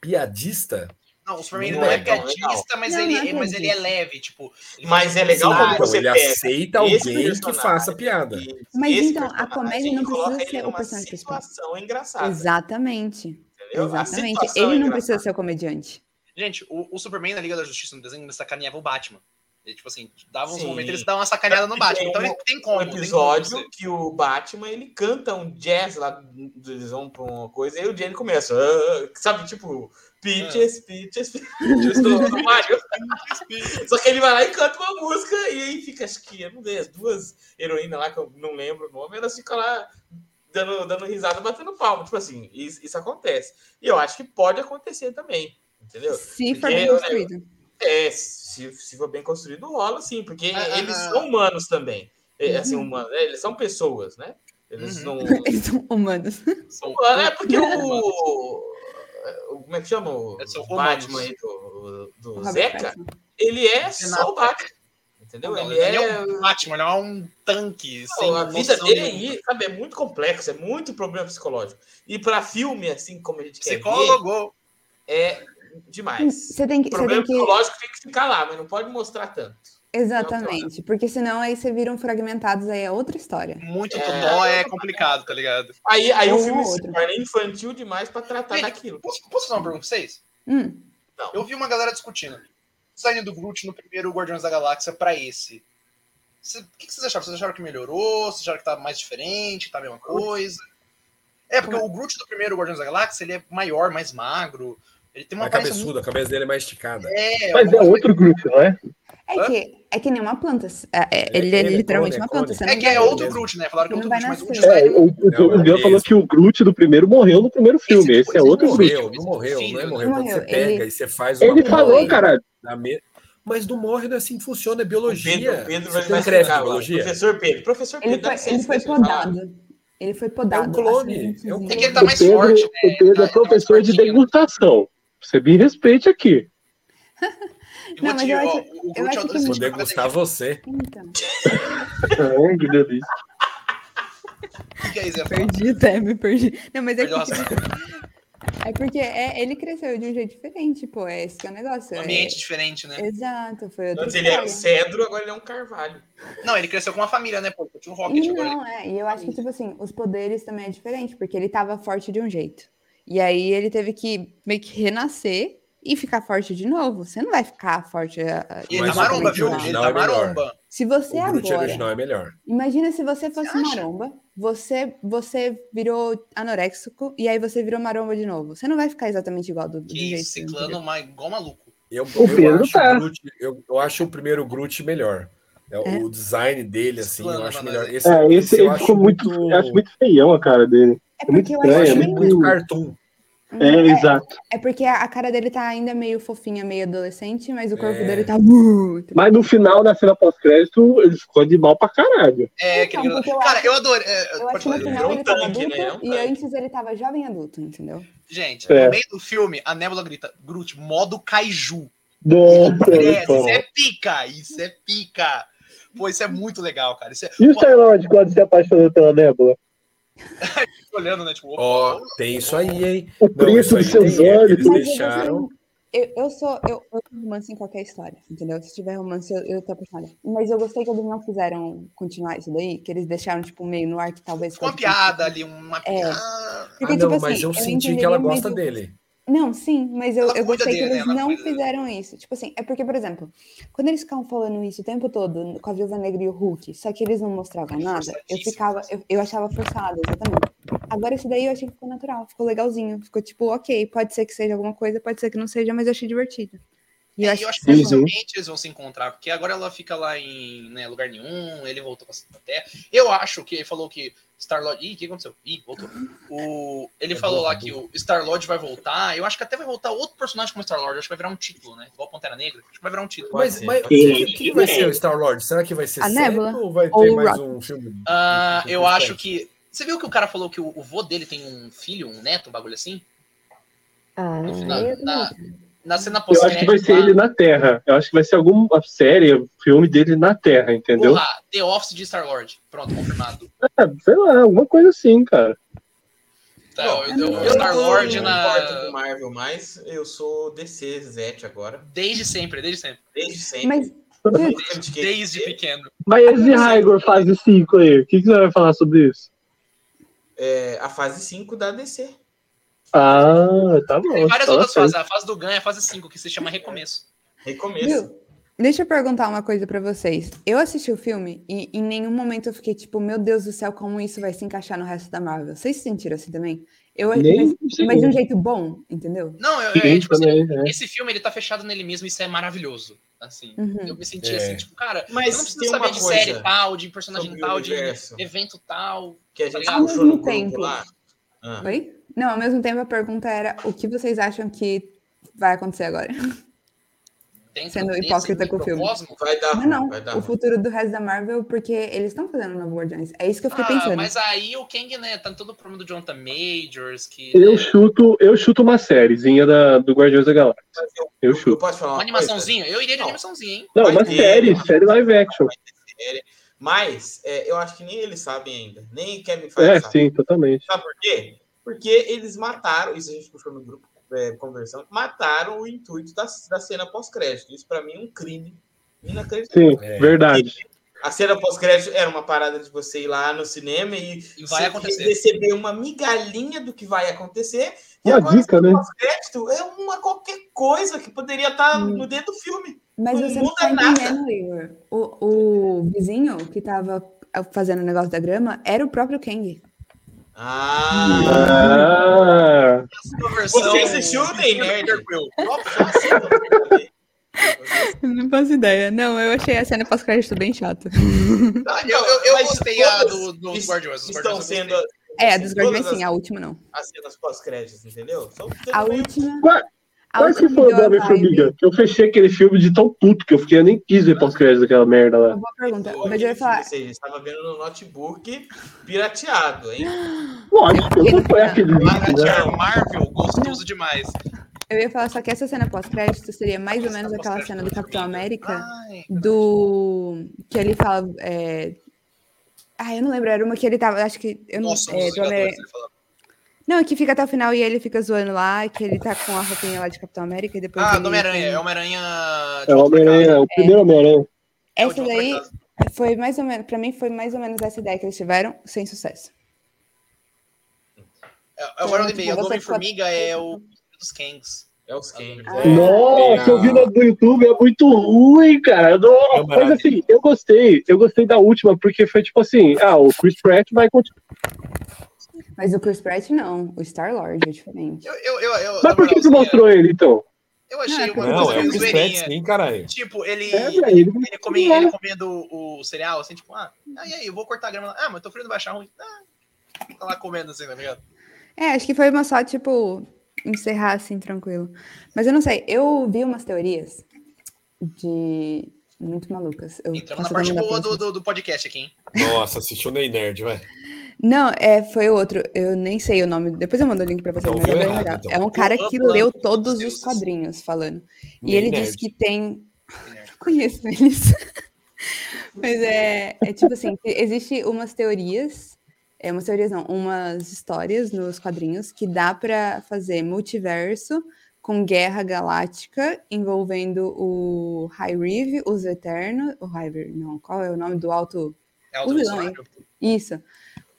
piadista. Não, o Superman Não é é piadista, mas, Não, ele, não é mas ele é leve, tipo. Mas é legal humor, como Então, você ele pega aceita alguém que faça piada. Mas esse então, a comédia não precisa ser o personagem principal. situação engraçada. Exatamente. entendeu? Exatamente. Ele é não engraçada. precisa ser o comediante. Gente, o, o Superman na Liga da Justiça no desenho sacaneava o Batman. Ele, tipo assim, dava uns Sim. momentos, eles davam uma sacaneada no E Batman. Então um- ele tem como. um tem como episódio você- que o Batman ele canta um jazz lá, eles vão pra uma coisa, e o Jenny começa, "Ah", sabe, tipo, Peaches, Peaches, Peaches do, do Mario. Só que ele vai lá e canta uma música, e aí fica, acho que, eu não sei, as duas heroínas lá, que eu não lembro o nome, elas ficam lá dando, dando risada, batendo palma, tipo assim, isso, isso acontece. E eu acho que pode acontecer também, entendeu? Se for Porque bem eu- construído. É, se, se for bem construído, rola sim, porque Ah, eles ah, são humanos também. É, assim, Uhum. humanos, é, eles são pessoas, né? Eles Uhum. não. <laughs> Eles são humanos. São- É porque o. o- Como é que chama? O Batman humanos. aí do, do O Zeca, Pattinson. ele é só o Batman. Entendeu? Não, Ele é. um Batman, ele é um tanque. sem Não, a vida dele nenhuma. aí, sabe, é muito complexo, é muito problema psicológico. E para filme, assim como a gente quer ver, Psicólogo. é demais. Você tem que. O Você problema tem que... psicológico tem que ficar lá, mas não pode mostrar tanto. Exatamente. Porque senão aí você viram fragmentados, aí é outra história. Muito É. nó é complicado, tá ligado? Aí, aí o Um filme se outro. torna infantil demais para tratar Gente, daquilo. Posso, posso fazer uma pergunta pra vocês? Hum. Eu vi uma galera discutindo. Saindo do Groot no primeiro Guardiões da Galáxia pra esse. Cê- O que que vocês acharam? Vocês acharam que melhorou? Vocês acharam que tá mais diferente? Tá a mesma coisa? É, porque o Groot do primeiro Guardiões da Galáxia, ele é maior, mais magro. Ele tem uma Mais aparência cabeçuda, a cabeça dele é mais esticada. muito... É, Mas é outro grupo, não é? É Hã? que, é que nem uma planta. É, é- ele é, ele é literalmente clone, uma é planta. É não que é outro Groot, né? Falaram que é Não outro Groot, mas o Groot. É, o, o, o é falou que o Groot do primeiro morreu no primeiro filme. Esse Esse é outro ele Groot. morreu, não morreu, não é morreu. Não Quando você morreu, pega ele- e você faz uma Ele falou, cara. me- Mas não morre, não é assim que funciona, é O biologia. Pedro, Pedro Você vai tem de lá. biologia? Professor Pedro. Professor Pedro, Ele foi, ele foi podado. Ele foi podado. É um clone, é É que ele tá O mais Pedro, forte, né? o Pedro Ele tá- é professor de tá mais fortinho. degustação. Você me respeite aqui. <laughs> E vou Não, mas te- eu acho- o eu Groot é acho que Vou mais degustar você. Então, Ai, <laughs> que delícia. O que é isso? Perdi até, me perdi. Não, mas é que, <laughs> é porque é, ele cresceu de um jeito diferente, pô. É esse que é o negócio. Um é- ambiente diferente, né? Exato, foi outra Antes ele era um cedro, agora ele é um carvalho. Não, ele cresceu com uma família, né? Pô, tinha um Rocket agora. não, é. E eu acho que, tipo assim, os poderes também é diferente, porque ele tava forte de um jeito. E aí ele teve que meio que renascer e ficar forte de novo. Você não vai ficar forte. ah, ah, E ele Mas tá o maromba, viu? Ele original tá é melhor. maromba. Se você O agora. original é melhor. Imagina se você fosse Você maromba, você, você virou anoréxico e aí você virou maromba de novo. Você não vai ficar exatamente igual do, do Que jeito. ciclano igual maluco. Eu, O eu acho tá. o Groot, eu, eu acho o primeiro Groot melhor. É, É? O design dele, assim, eu acho pra melhor. Esse, É, esse, eu ele ficou muito, eu acho muito feião a cara dele. É muito porque eu estranho, acho eu é muito cartoon. É, exato. É porque a, cara dele tá ainda meio fofinha, meio adolescente, mas o corpo É. dele tá muito. Mas no final, na cena pós-crédito, ele ficou de mal pra caralho. É, Então, aquele... eu Cara, acho- eu adoro. é, Eu acho que no final ele tava tanque, adulto né? É um e tanque. antes ele tava jovem adulto, entendeu? Gente, É. no meio do filme, a Nebula grita: Groot, modo kaiju. Nossa, É, muito isso é pica! Isso é pica! Pô, isso é muito legal, cara. Isso é. E o Star-Lord quando se apaixonou pela Nébula? Olhando, né? Tipo, Ó, tem isso aí, hein? O preço dos seus é, olhos. Eles eu deixaram. Eu, eu sou. Eu, eu amo romance em qualquer história, entendeu? Se tiver romance, eu, eu tô apaixonada. Mas eu gostei que eles não fizeram continuar isso daí, que eles deixaram, tipo, meio no ar que talvez. com uma piada ali, uma É. piada. Ah, Porque, não, tipo mas assim, eu eu senti que ela gosta dele. Não, sim, mas eu, Ela eu gostei que dele, eles ela não cuida fizeram isso. Tipo assim, é porque, por exemplo, quando eles ficavam falando isso o tempo todo com a Viúva Negra e o Hulk, só que eles não mostravam nada, eu ficava, eu, eu achava forçado, exatamente. Agora esse daí eu achei que ficou natural, ficou legalzinho, ficou tipo, ok, pode ser que seja alguma coisa, pode ser que não seja, mas eu achei divertido. E É, eu eu acho que que dificilmente eles vão se encontrar, porque agora ela fica lá em né, lugar nenhum, ele voltou pra Terra. Eu acho que ele falou que Star-Lord. Ih, o que aconteceu? Ih, voltou. O... Ele É falou lá é que o Star-Lord vai voltar. Eu acho que até vai voltar outro personagem como Star-Lord. Acho que vai virar um título, né? Igual Pantera Negra. Acho que vai virar um título. Mas, mas quem, quem vai ser o Star-Lord? Será que vai ser A Nebula ou vai ter ou mais Rocket? um filme? Ah, com eu acho que. Você viu que o cara falou que o, o vô dele tem um filho, um neto, um bagulho assim? Ah, No final, eu na. Na cena Eu pós acho que vai ser ele na Terra. Eu acho que vai ser alguma série, filme dele na Terra, entendeu? Porra, The Office de Star-Lord. Pronto, confirmado. É, sei lá, alguma coisa assim, cara. Tá, Bom, eu, eu, eu o Eu Star-Lord na. Marvel mais, eu sou DC Zete agora, Desde sempre, desde sempre. desde sempre. Mas, Desde eu Desde pequeno. Mas esse Raigor fase 5 aí, o que, que você vai falar sobre isso? É, a fase 5 da DC. Ah, tá bom. Tem várias fala outras fases. A fase do Gun é a fase 5, que se chama Recomeço. Recomeço. Viu? deixa eu perguntar uma coisa pra vocês. Eu assisti o filme e em nenhum momento eu fiquei tipo, meu Deus do céu, como isso vai se encaixar no resto da Marvel. Vocês se sentiram assim também? Eu, Nem mas, mas de um jeito bom, entendeu? Não, eu, Sim, é, tipo assim, também, é. esse filme ele tá fechado nele mesmo, isso é maravilhoso. Assim, Uhum. eu me senti É. assim, tipo, cara, Mas eu não preciso saber de coisa série tal, de personagem tal, de evento tal. que a gente Ao puxou no mesmo tempo. lá. Ah, Oi? Não, ao mesmo tempo a pergunta era o que vocês acham que vai acontecer agora? Dentro Sendo hipócrita com o filme. vai dar Mas não, vai dar o futuro do resto da Marvel, porque eles estão fazendo um novo Guardiões. É isso que eu fiquei Ah, pensando. mas aí o Kang, né, tá todo o problema do Jonathan Majors, que. Eu né, chuto, eu chuto uma sériezinha da, do Guardiões da Galáxia. Eu Eu chuto. posso falar uma uma animaçãozinha. Eu iria de Não. animaçãozinha, hein? Não, Vai uma ter, série, vai série live action. coisa? Mas é, eu acho que nem eles sabem ainda. Nem Kevin Feige É, sabe. sim, totalmente. Sabe por quê? Porque eles mataram, isso a gente puxou no grupo é, conversando, mataram o intuito da, da cena pós-crédito. Isso pra mim é um crime inacreditável. Sim, É. verdade. A cena pós-crédito era uma parada de você ir lá no cinema e, E vai acontecer. receber uma migalhinha do que vai acontecer. E Uma agora dica, a cena né? pós-crédito é uma qualquer coisa que poderia estar Hum. no dentro do filme. Mas não você não muda tá nada. entendendo, Igor. O, o vizinho que tava fazendo o negócio da grama era o próprio Kang. Ah! Ah, versão. Você assistiu o Nerd? Eu não faço ideia. Não, eu achei a cena pós-crédito bem chata. Ah, Eu, eu, eu gostei a todas do, dos es- Guardiões. Estão Guardiões eu sendo. É, a dos Guardiões sim, a última não. As cenas pós-créditos, entendeu? São A meio- última. A qual que foi o me deu a da vibe- Homem-Formiga? Que eu fechei aquele filme de tão puto que eu fiquei, eu nem quis ver pós-crédito daquela merda lá. Uma boa pergunta. Ou Mas eu ia aquele filme, falar. Ou seja, estava vendo no notebook pirateado, hein? Lógico, não foi aquele né? Marvel, gostoso demais. Eu ia falar só que essa cena pós-crédito seria mais ou menos aquela cena do Capitão América. Ai, do que ele fala. é, Ah, eu não lembro, era uma que ele tava. Acho que. Eu não, Nossa, é, do Homem- Não, que fica até o final e ele fica zoando lá, que ele tá com a roupinha lá de Capitão América e depois. Ah, do Homem-Aranha. tem- É Homem-Aranha. É o volta pra Homem-Aranha, o primeiro Homem-Aranha. É Essa daí foi mais ou menos. Pra mim, foi mais ou menos essa ideia que eles tiveram, sem sucesso. É, Agora eu lembrei, tipo, o você Homem-Formiga é o dos Kangs. É os Kangs. Ah. é. Nossa, eu vi no do YouTube, é muito ruim, cara. Mas assim, eu gostei, eu gostei da última, porque foi tipo assim, ah, o Chris Pratt vai continuar. Mas o Chris Pratt não, o Star-Lord é diferente. Eu, eu, eu, eu, Mas por que você mostrou ele, então? Eu achei Não, uma Não, coisa é meio Chris Pratt, zoeirinha. sim, caralho. Tipo, ele, É, ele, velho, ele ele, come- ele comendo o, o cereal, assim, tipo, ah, ah, e aí, eu vou cortar a grama lá. Ah, mas tô frio, não vai achar ruim. Ah, tá lá comendo assim, tá ligado? É, acho que foi uma só, tipo, encerrar assim, tranquilo. Mas eu não sei, eu vi umas teorias de. Muito malucas. Eu Entramos na parte boa do, do, do podcast aqui, hein? Nossa, assistiu o Ney Nerd, vai. Não, é, foi outro. Eu nem sei o nome. Depois eu mando o link pra vocês. Então, mas é errado, legal. então. É um cara Eu que leu todos todos os quadrinhos falando. E ele Nerd. diz que tem. <laughs> Conheço eles. <laughs> Mas é, é tipo assim, existe umas teorias, é umas teorias não, umas histórias nos quadrinhos que dá pra fazer multiverso com guerra galáctica envolvendo o High Reeve, os Eternos, o High Reeve, não, qual é o nome do alto? É o vilão. Isso.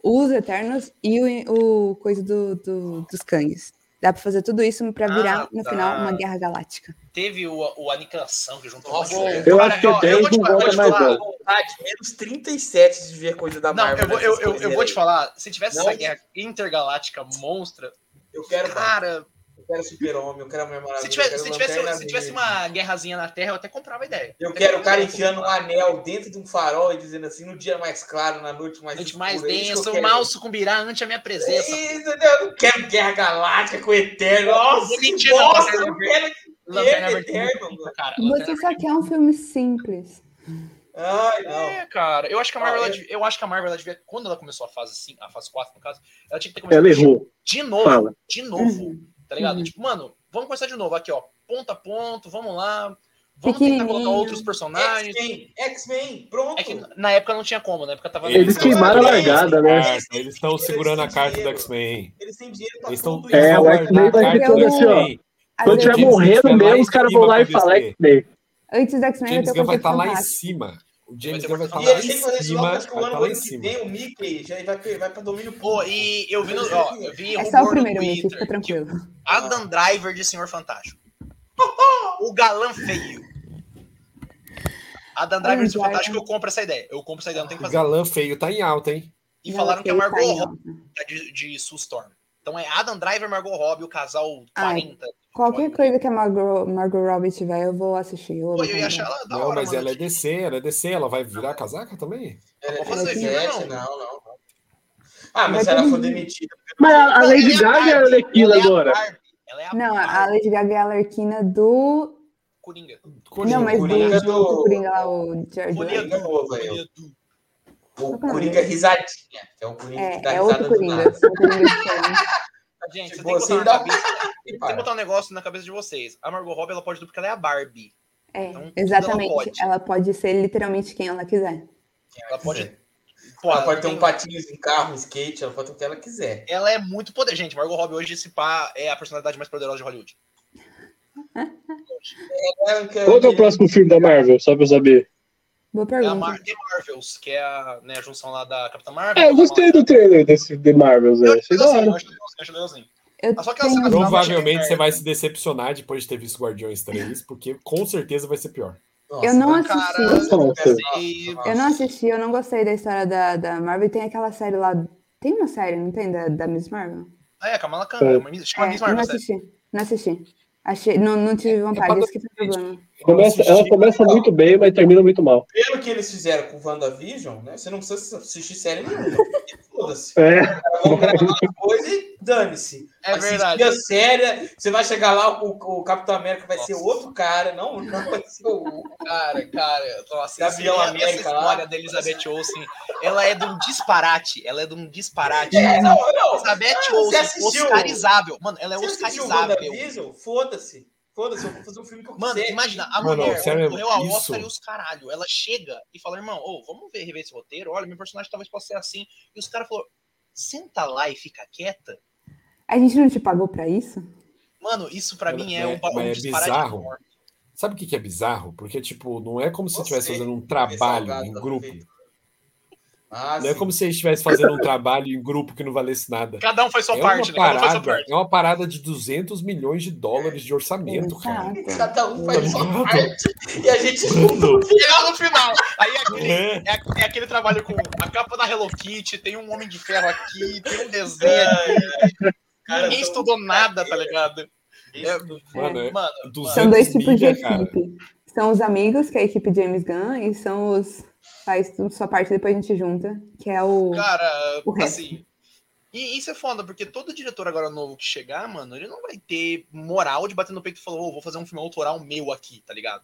Os Eternos e o, o coisa do, do- dos Kangs. Dá pra fazer tudo isso pra virar, Ah, no tá. final, uma guerra galáctica. Teve o, o Aniquilação, que juntou Nossa, um eu Cara, acho que vou te não falar- volta vou te mais falar- não. vontade menos 37 de ver coisa da Não, Marvel. eu vou, eu, nessas eu, eu coisas vou te falar, se tivesse Não. essa guerra intergaláctica monstra, Eu quero, cara, eu quero Super-Homem, eu quero a Mulher Maravilha. se eu tivesse, se tivesse, se tivesse uma guerrazinha na Terra, eu até comprava a ideia. Eu Até quero o cara enfiando um anel dentro de um farol e dizendo assim, no dia mais claro, na noite mais Noite mais é eu densa, o mal sucumbirá ante a minha presença. Isso, eu não quero Guerra Galáctica com o Eterno. Nossa, que não, Lanterna eu quero Lanterna é é eterno, cara. Você só quer um filme simples. Ai, não. É, cara, eu acho que a Marvel, Ah, ela eu- devia, eu acho que a Marvel ela devia, quando ela começou a fase 5, a fase 4, no caso, ela tinha que ter começado Ela errou. de novo, Fala. de novo, tá ligado? Uhum. Tipo, mano, vamos começar de novo aqui, ó, ponto a ponto, vamos lá, vamos tentar colocar outros personagens. X-Men, X-Men, pronto. É que na época não tinha como, na época tava Eles queimaram a largada, né? Carta, Eles estão segurando a carta do X-Men. Eles têm dinheiro pra Eles estão. tudo. É, o X-Men vai a ter carta todo do assim, ó. Quando tiver morrendo mesmo, os caras vão lá e falar. X-Men. antes do X-Men vai James Gunn vai estar lá em cima. O James Gunn vai estar lá em que cima. Vai que ano, lá em ano que cima. vem o Mickey já vai, vai pra domínio Pô, e eu vi, no, ó, eu vi É só o rumor no primeiro, Mickey, Twitter fica tranquilo. que <laughs> Adam Driver de Senhor Fantástico. o galã feio. Adam Driver de Senhor. Fantástico, eu compro essa ideia. Eu compro essa ideia, não tem que O fazer. galã feio tá em alta, hein? E falaram que a Ela Margot tá Robbie é de, de Sue Storm. Então é Adam Driver, Margot Robbie, o casal Ai, 40. Qualquer coisa que a Margot, Margot Robbie tiver, eu vou assistir. Eu, Pô, eu ia achar ela da Não, hora, mas mano. ela é DC, ela é DC, ela vai virar casaca também? Ela é fazer, 17, não. não, não, não. Ah, mas se ela mundo. demitida. Mas a, a Não, Lady é Gaga é a Arlequina é agora. É Não, a. Lady Gaga é a Alerquina do. Coringa. Não, mas do, Coringa do, do- Coringa lá, o Jared Coringa. Coringa novo aí. Coringa do- O é Coringa risadinha, que é o Coringa É, que dá é risada outro do Coringa. nada. são Coringa. Gente, você Tipo, tem que assim, botar na cabeça. E para. botar um negócio na cabeça de vocês. A Margot Robbie ela pode tudo porque ela é a Barbie. É, Então, exatamente. ela pode. Ela pode ser literalmente quem ela quiser. Ela pode. Pô, Ela pode ter um patins, um carro, um skate, ela pode ter o que ela quiser. Ela é muito poder. Gente, Margot Robbie hoje, esse pá, é a personalidade mais poderosa de Hollywood. É, Qual que é o próximo filme da Marvel, só pra eu saber? Boa É a pergunta. Mar The Marvels, que é a, né, a junção lá da Capitã Marvel. É, eu gostei do trailer desse The Marvels Eu aí. acho Achei da legalzinho, eu hora. acho legalzinho, eu só que tenho- Provavelmente você vai se decepcionar depois de ter visto Guardiões 3, porque com certeza vai ser pior. Nossa, Eu não assisti. Eu não assisti, eu não gostei da história da, da Marvel. E tem aquela série lá. Tem uma série, não tem? Da, da Miss Marvel? Ah, é, Kamala Khan. É. é uma Miss- Chama É, Miss eu não Marvel, sério. assisti. Não assisti. Achei, não, não tive vontade, pra esse que foi o problema. Começa, ela começa muito bem, mas termina muito mal. Pelo que eles fizeram com o WandaVision, né? Você não precisa assistir série nenhuma. Foda-se. É, Vamos gravar uma coisa e dane-se. É Assistir verdade. a série, você vai chegar lá, o, o Capitão América vai ser Nossa. outro cara, não, não vai ser o. <laughs> Cara, cara, nossa, Gavião essa, América essa lá. história da Elizabeth Olsen, ela é de um disparate, ela é de um disparate. É, não, não. Elizabeth Olsen, oscarizável. Mano, ela é Você oscarizável. Foda-se. Foda-se, eu vou fazer um filme que eu Mano, quiser. imagina, a Mano, mulher sério, correu a isso- Oscar e os caralho. Ela chega e fala, irmão, ô, vamos ver, rever esse roteiro. Olha, meu personagem talvez possa ser assim. E os caras falaram, senta lá e fica quieta. A gente não te pagou pra isso? Mano, isso pra Mas- mim é um, mas um é disparate bizarro. Sabe o que que é bizarro? Porque, tipo, não é como se estivesse fazendo um trabalho em grupo. Ah, Não é sim. como se você estivesse fazendo um trabalho em grupo que não valesse nada. Cada um faz sua É parte, né? Cada um faz sua parada, parte. é uma parada de 200 milhões de dólares de orçamento, cara. <laughs> Cada um faz a sua parte e a gente E lá no final, aí é aquele, é. é, a- é aquele trabalho com a capa da Hello Kitty, tem um Homem de Ferro aqui, tem um desenho aqui. Cara, Ninguém estudou nada, tá ligado? Isso- Mano, é Mano, 200 São dois tipos de milha, cara. equipe. São os amigos, que é a equipe James Gunn, e são os. Faz tudo sua parte depois a gente junta, que é o. cara, O resto. assim. E isso é foda, porque todo diretor agora novo que chegar, mano, ele não vai ter moral de bater no peito e falar, ô, vou fazer um filme autoral meu aqui, tá ligado?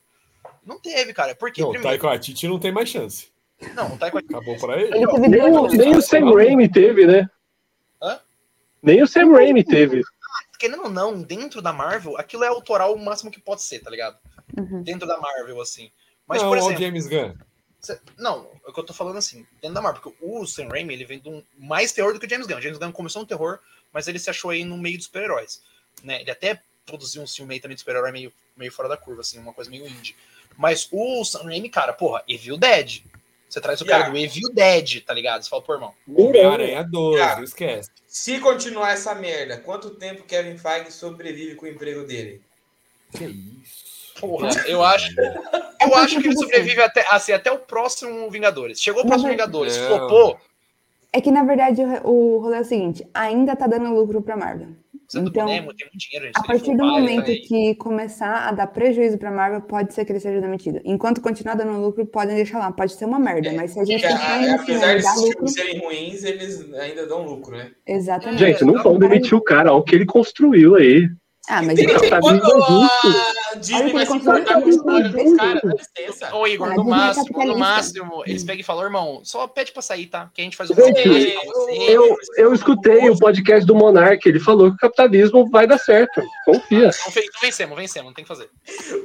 Não teve, cara. Por quê? Não, o Taiko Atiti não tem mais chance. não, o Taiko Acabou pra ele. Nem, o, nem o Sam Raimi teve, né? Hã? Nem o Sam Raimi teve. querendo ou não, dentro da Marvel, aquilo é autoral o máximo que pode ser, tá ligado? Uhum. Dentro da Marvel, assim. Mas, não, por o exemplo, James Gunn. Não, é o que eu tô falando assim, dentro da Marvel, porque o Sam Raimi, ele vem de um mais terror do que o James Gunn. O James Gunn começou no terror, mas ele se achou aí no meio dos super-heróis, né? Ele até produziu um filme aí também de super-herói meio, meio fora da curva, assim, uma coisa meio indie. Mas o Sam Raimi, cara, porra, Evil Dead, Você traz o cara a- do Evil Dead, tá ligado? Você fala, pô, irmão. Homem-Aranha 12, Cara. não esquece. Se continuar essa merda, quanto tempo Kevin Feige sobrevive com o emprego dele? Que isso. Porra, eu acho. Eu acho que ele sobrevive até, assim, até o próximo Vingadores. Chegou o próximo Vingadores, Não. flopou. É que, na verdade, o, rolê é o seguinte: ainda tá dando lucro pra Marvel. Você tá Então, Nemo, tem muito dinheiro, gente. A ele partir do momento vai- que começar a dar prejuízo pra Marvel, pode ser que ele seja demitido. Enquanto continuar dando lucro, podem deixar lá. Pode ser uma merda, mas se a gente continuar a- no apesar desses lucro, filmes serem ruins, eles ainda dão lucro, né? exatamente. Gente, não vão demitir o cara, olha o que ele construiu aí. Ah, mas Tem ele- que- Quando Capitalismo a Disney vai se importar com a história dos caras, dá licença. Ô, Igor, no é máximo, no máximo, eles pegam e falam, irmão, só pede pra sair, tá? Que a gente faz um Gente, você. Eu, eu escutei o podcast do Monark, ele falou que o capitalismo vai dar certo. Confia. Então, vencemos, vencemos, não tem que fazer.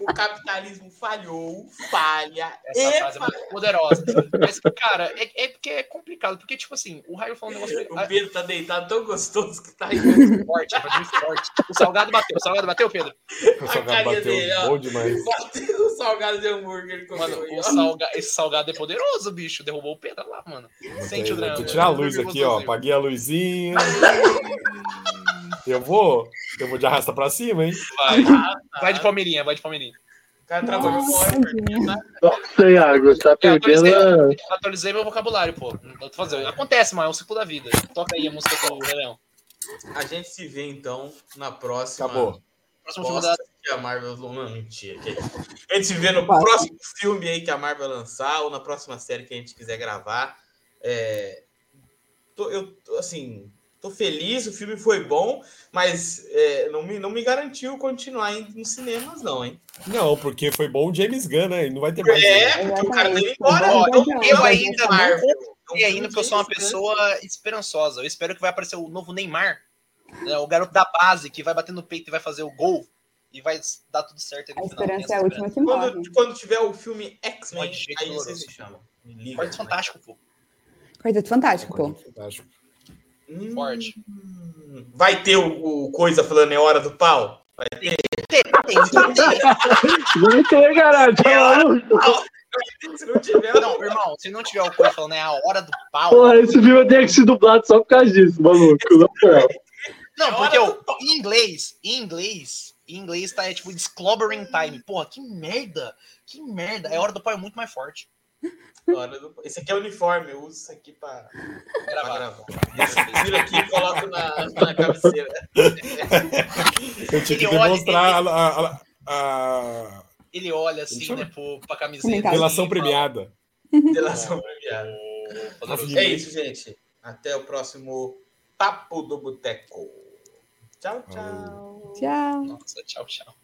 O capitalismo falhou, falha Essa frase é muito poderosa. Mas, cara, é, é porque é complicado. Porque, tipo assim, o Raio falou um negócio O Pedro tá deitado tão gostoso que tá aí. <laughs> forte, é muito forte. O salgado bateu. O salgado bateu, Pedro? O salgado carinha bateu dele, ó. bom demais. <laughs> Bateu o salgado de hambúrguer ele Mano, aí, salga... esse salgado é poderoso, bicho. Derrubou o Pedro lá, mano. Sente o Vou drama. tirar a luz aqui, ó. Apaguei a luzinha. <laughs> Eu vou. Eu vou de arrasta pra cima, hein? Vai, Ah, <laughs> tá. vai de palmeirinha, vai de palmeirinha. O cara trabalhou Nossa, tá? Nossa, Iago, tá Eu perdendo atualizei, atualizei meu vocabulário, pô. Não tô fazendo. Acontece, mas é o ciclo da vida. Toca aí a música do Rei Leão. A gente se vê então na próxima. Acabou. Próximo filme da Bosta que a Marvel. Não, mentira. que- A gente se vê no Próximo. filme aí que a Marvel lançar ou na próxima série que a gente quiser gravar. É, tô- eu, tô, assim, tô feliz, o filme foi bom, mas é, não, me, não me garantiu continuar indo nos cinemas, não, hein? Não, porque foi bom o James Gunn, né? Não vai ter mais. É, porque o cara tá embora. Ó, então, eu eu ainda Marvel. E ainda porque eu sou uma pessoa esperançosa. Eu espero que vai aparecer o novo Neymar. né, o garoto da base que vai bater no peito e vai fazer o gol. E vai dar tudo certo aí A no final. esperança é a última que morre. Quando, quando tiver o filme X-Men, aí doloroso. vocês me chamam. Quarteto Fantástico, pô. Quarteto Fantástico, pô. Fantástico. Hum, Forte. Vai ter o, o coisa falando é hora do pau? Tem, tem. Vai ter, caralho. tá maluco? Se não tiver, Não, irmão, se não tiver o coisa falando é a hora do pau. Porra, esse filme tem que ser dublado só por causa disso, maluco. Não, É porque hora eu, em inglês, em inglês, em inglês tá é, tipo Disclobbering Time. Porra, que merda. Que merda. É hora do pau é muito mais forte. hora do... Esse aqui é o uniforme, eu uso isso aqui pra, pra Gravar. Tiro aqui e coloco na, na cabeceira. Eu tinha que Ele olha- demonstrar a, a- a Ele olha assim, eu- né, pro, pra camiseta. Fala, premiada. Delação premiada. É isso, gente. Até o próximo Papo do Boteco. Tchau, tchau. Tchau. Nossa, tchau, tchau.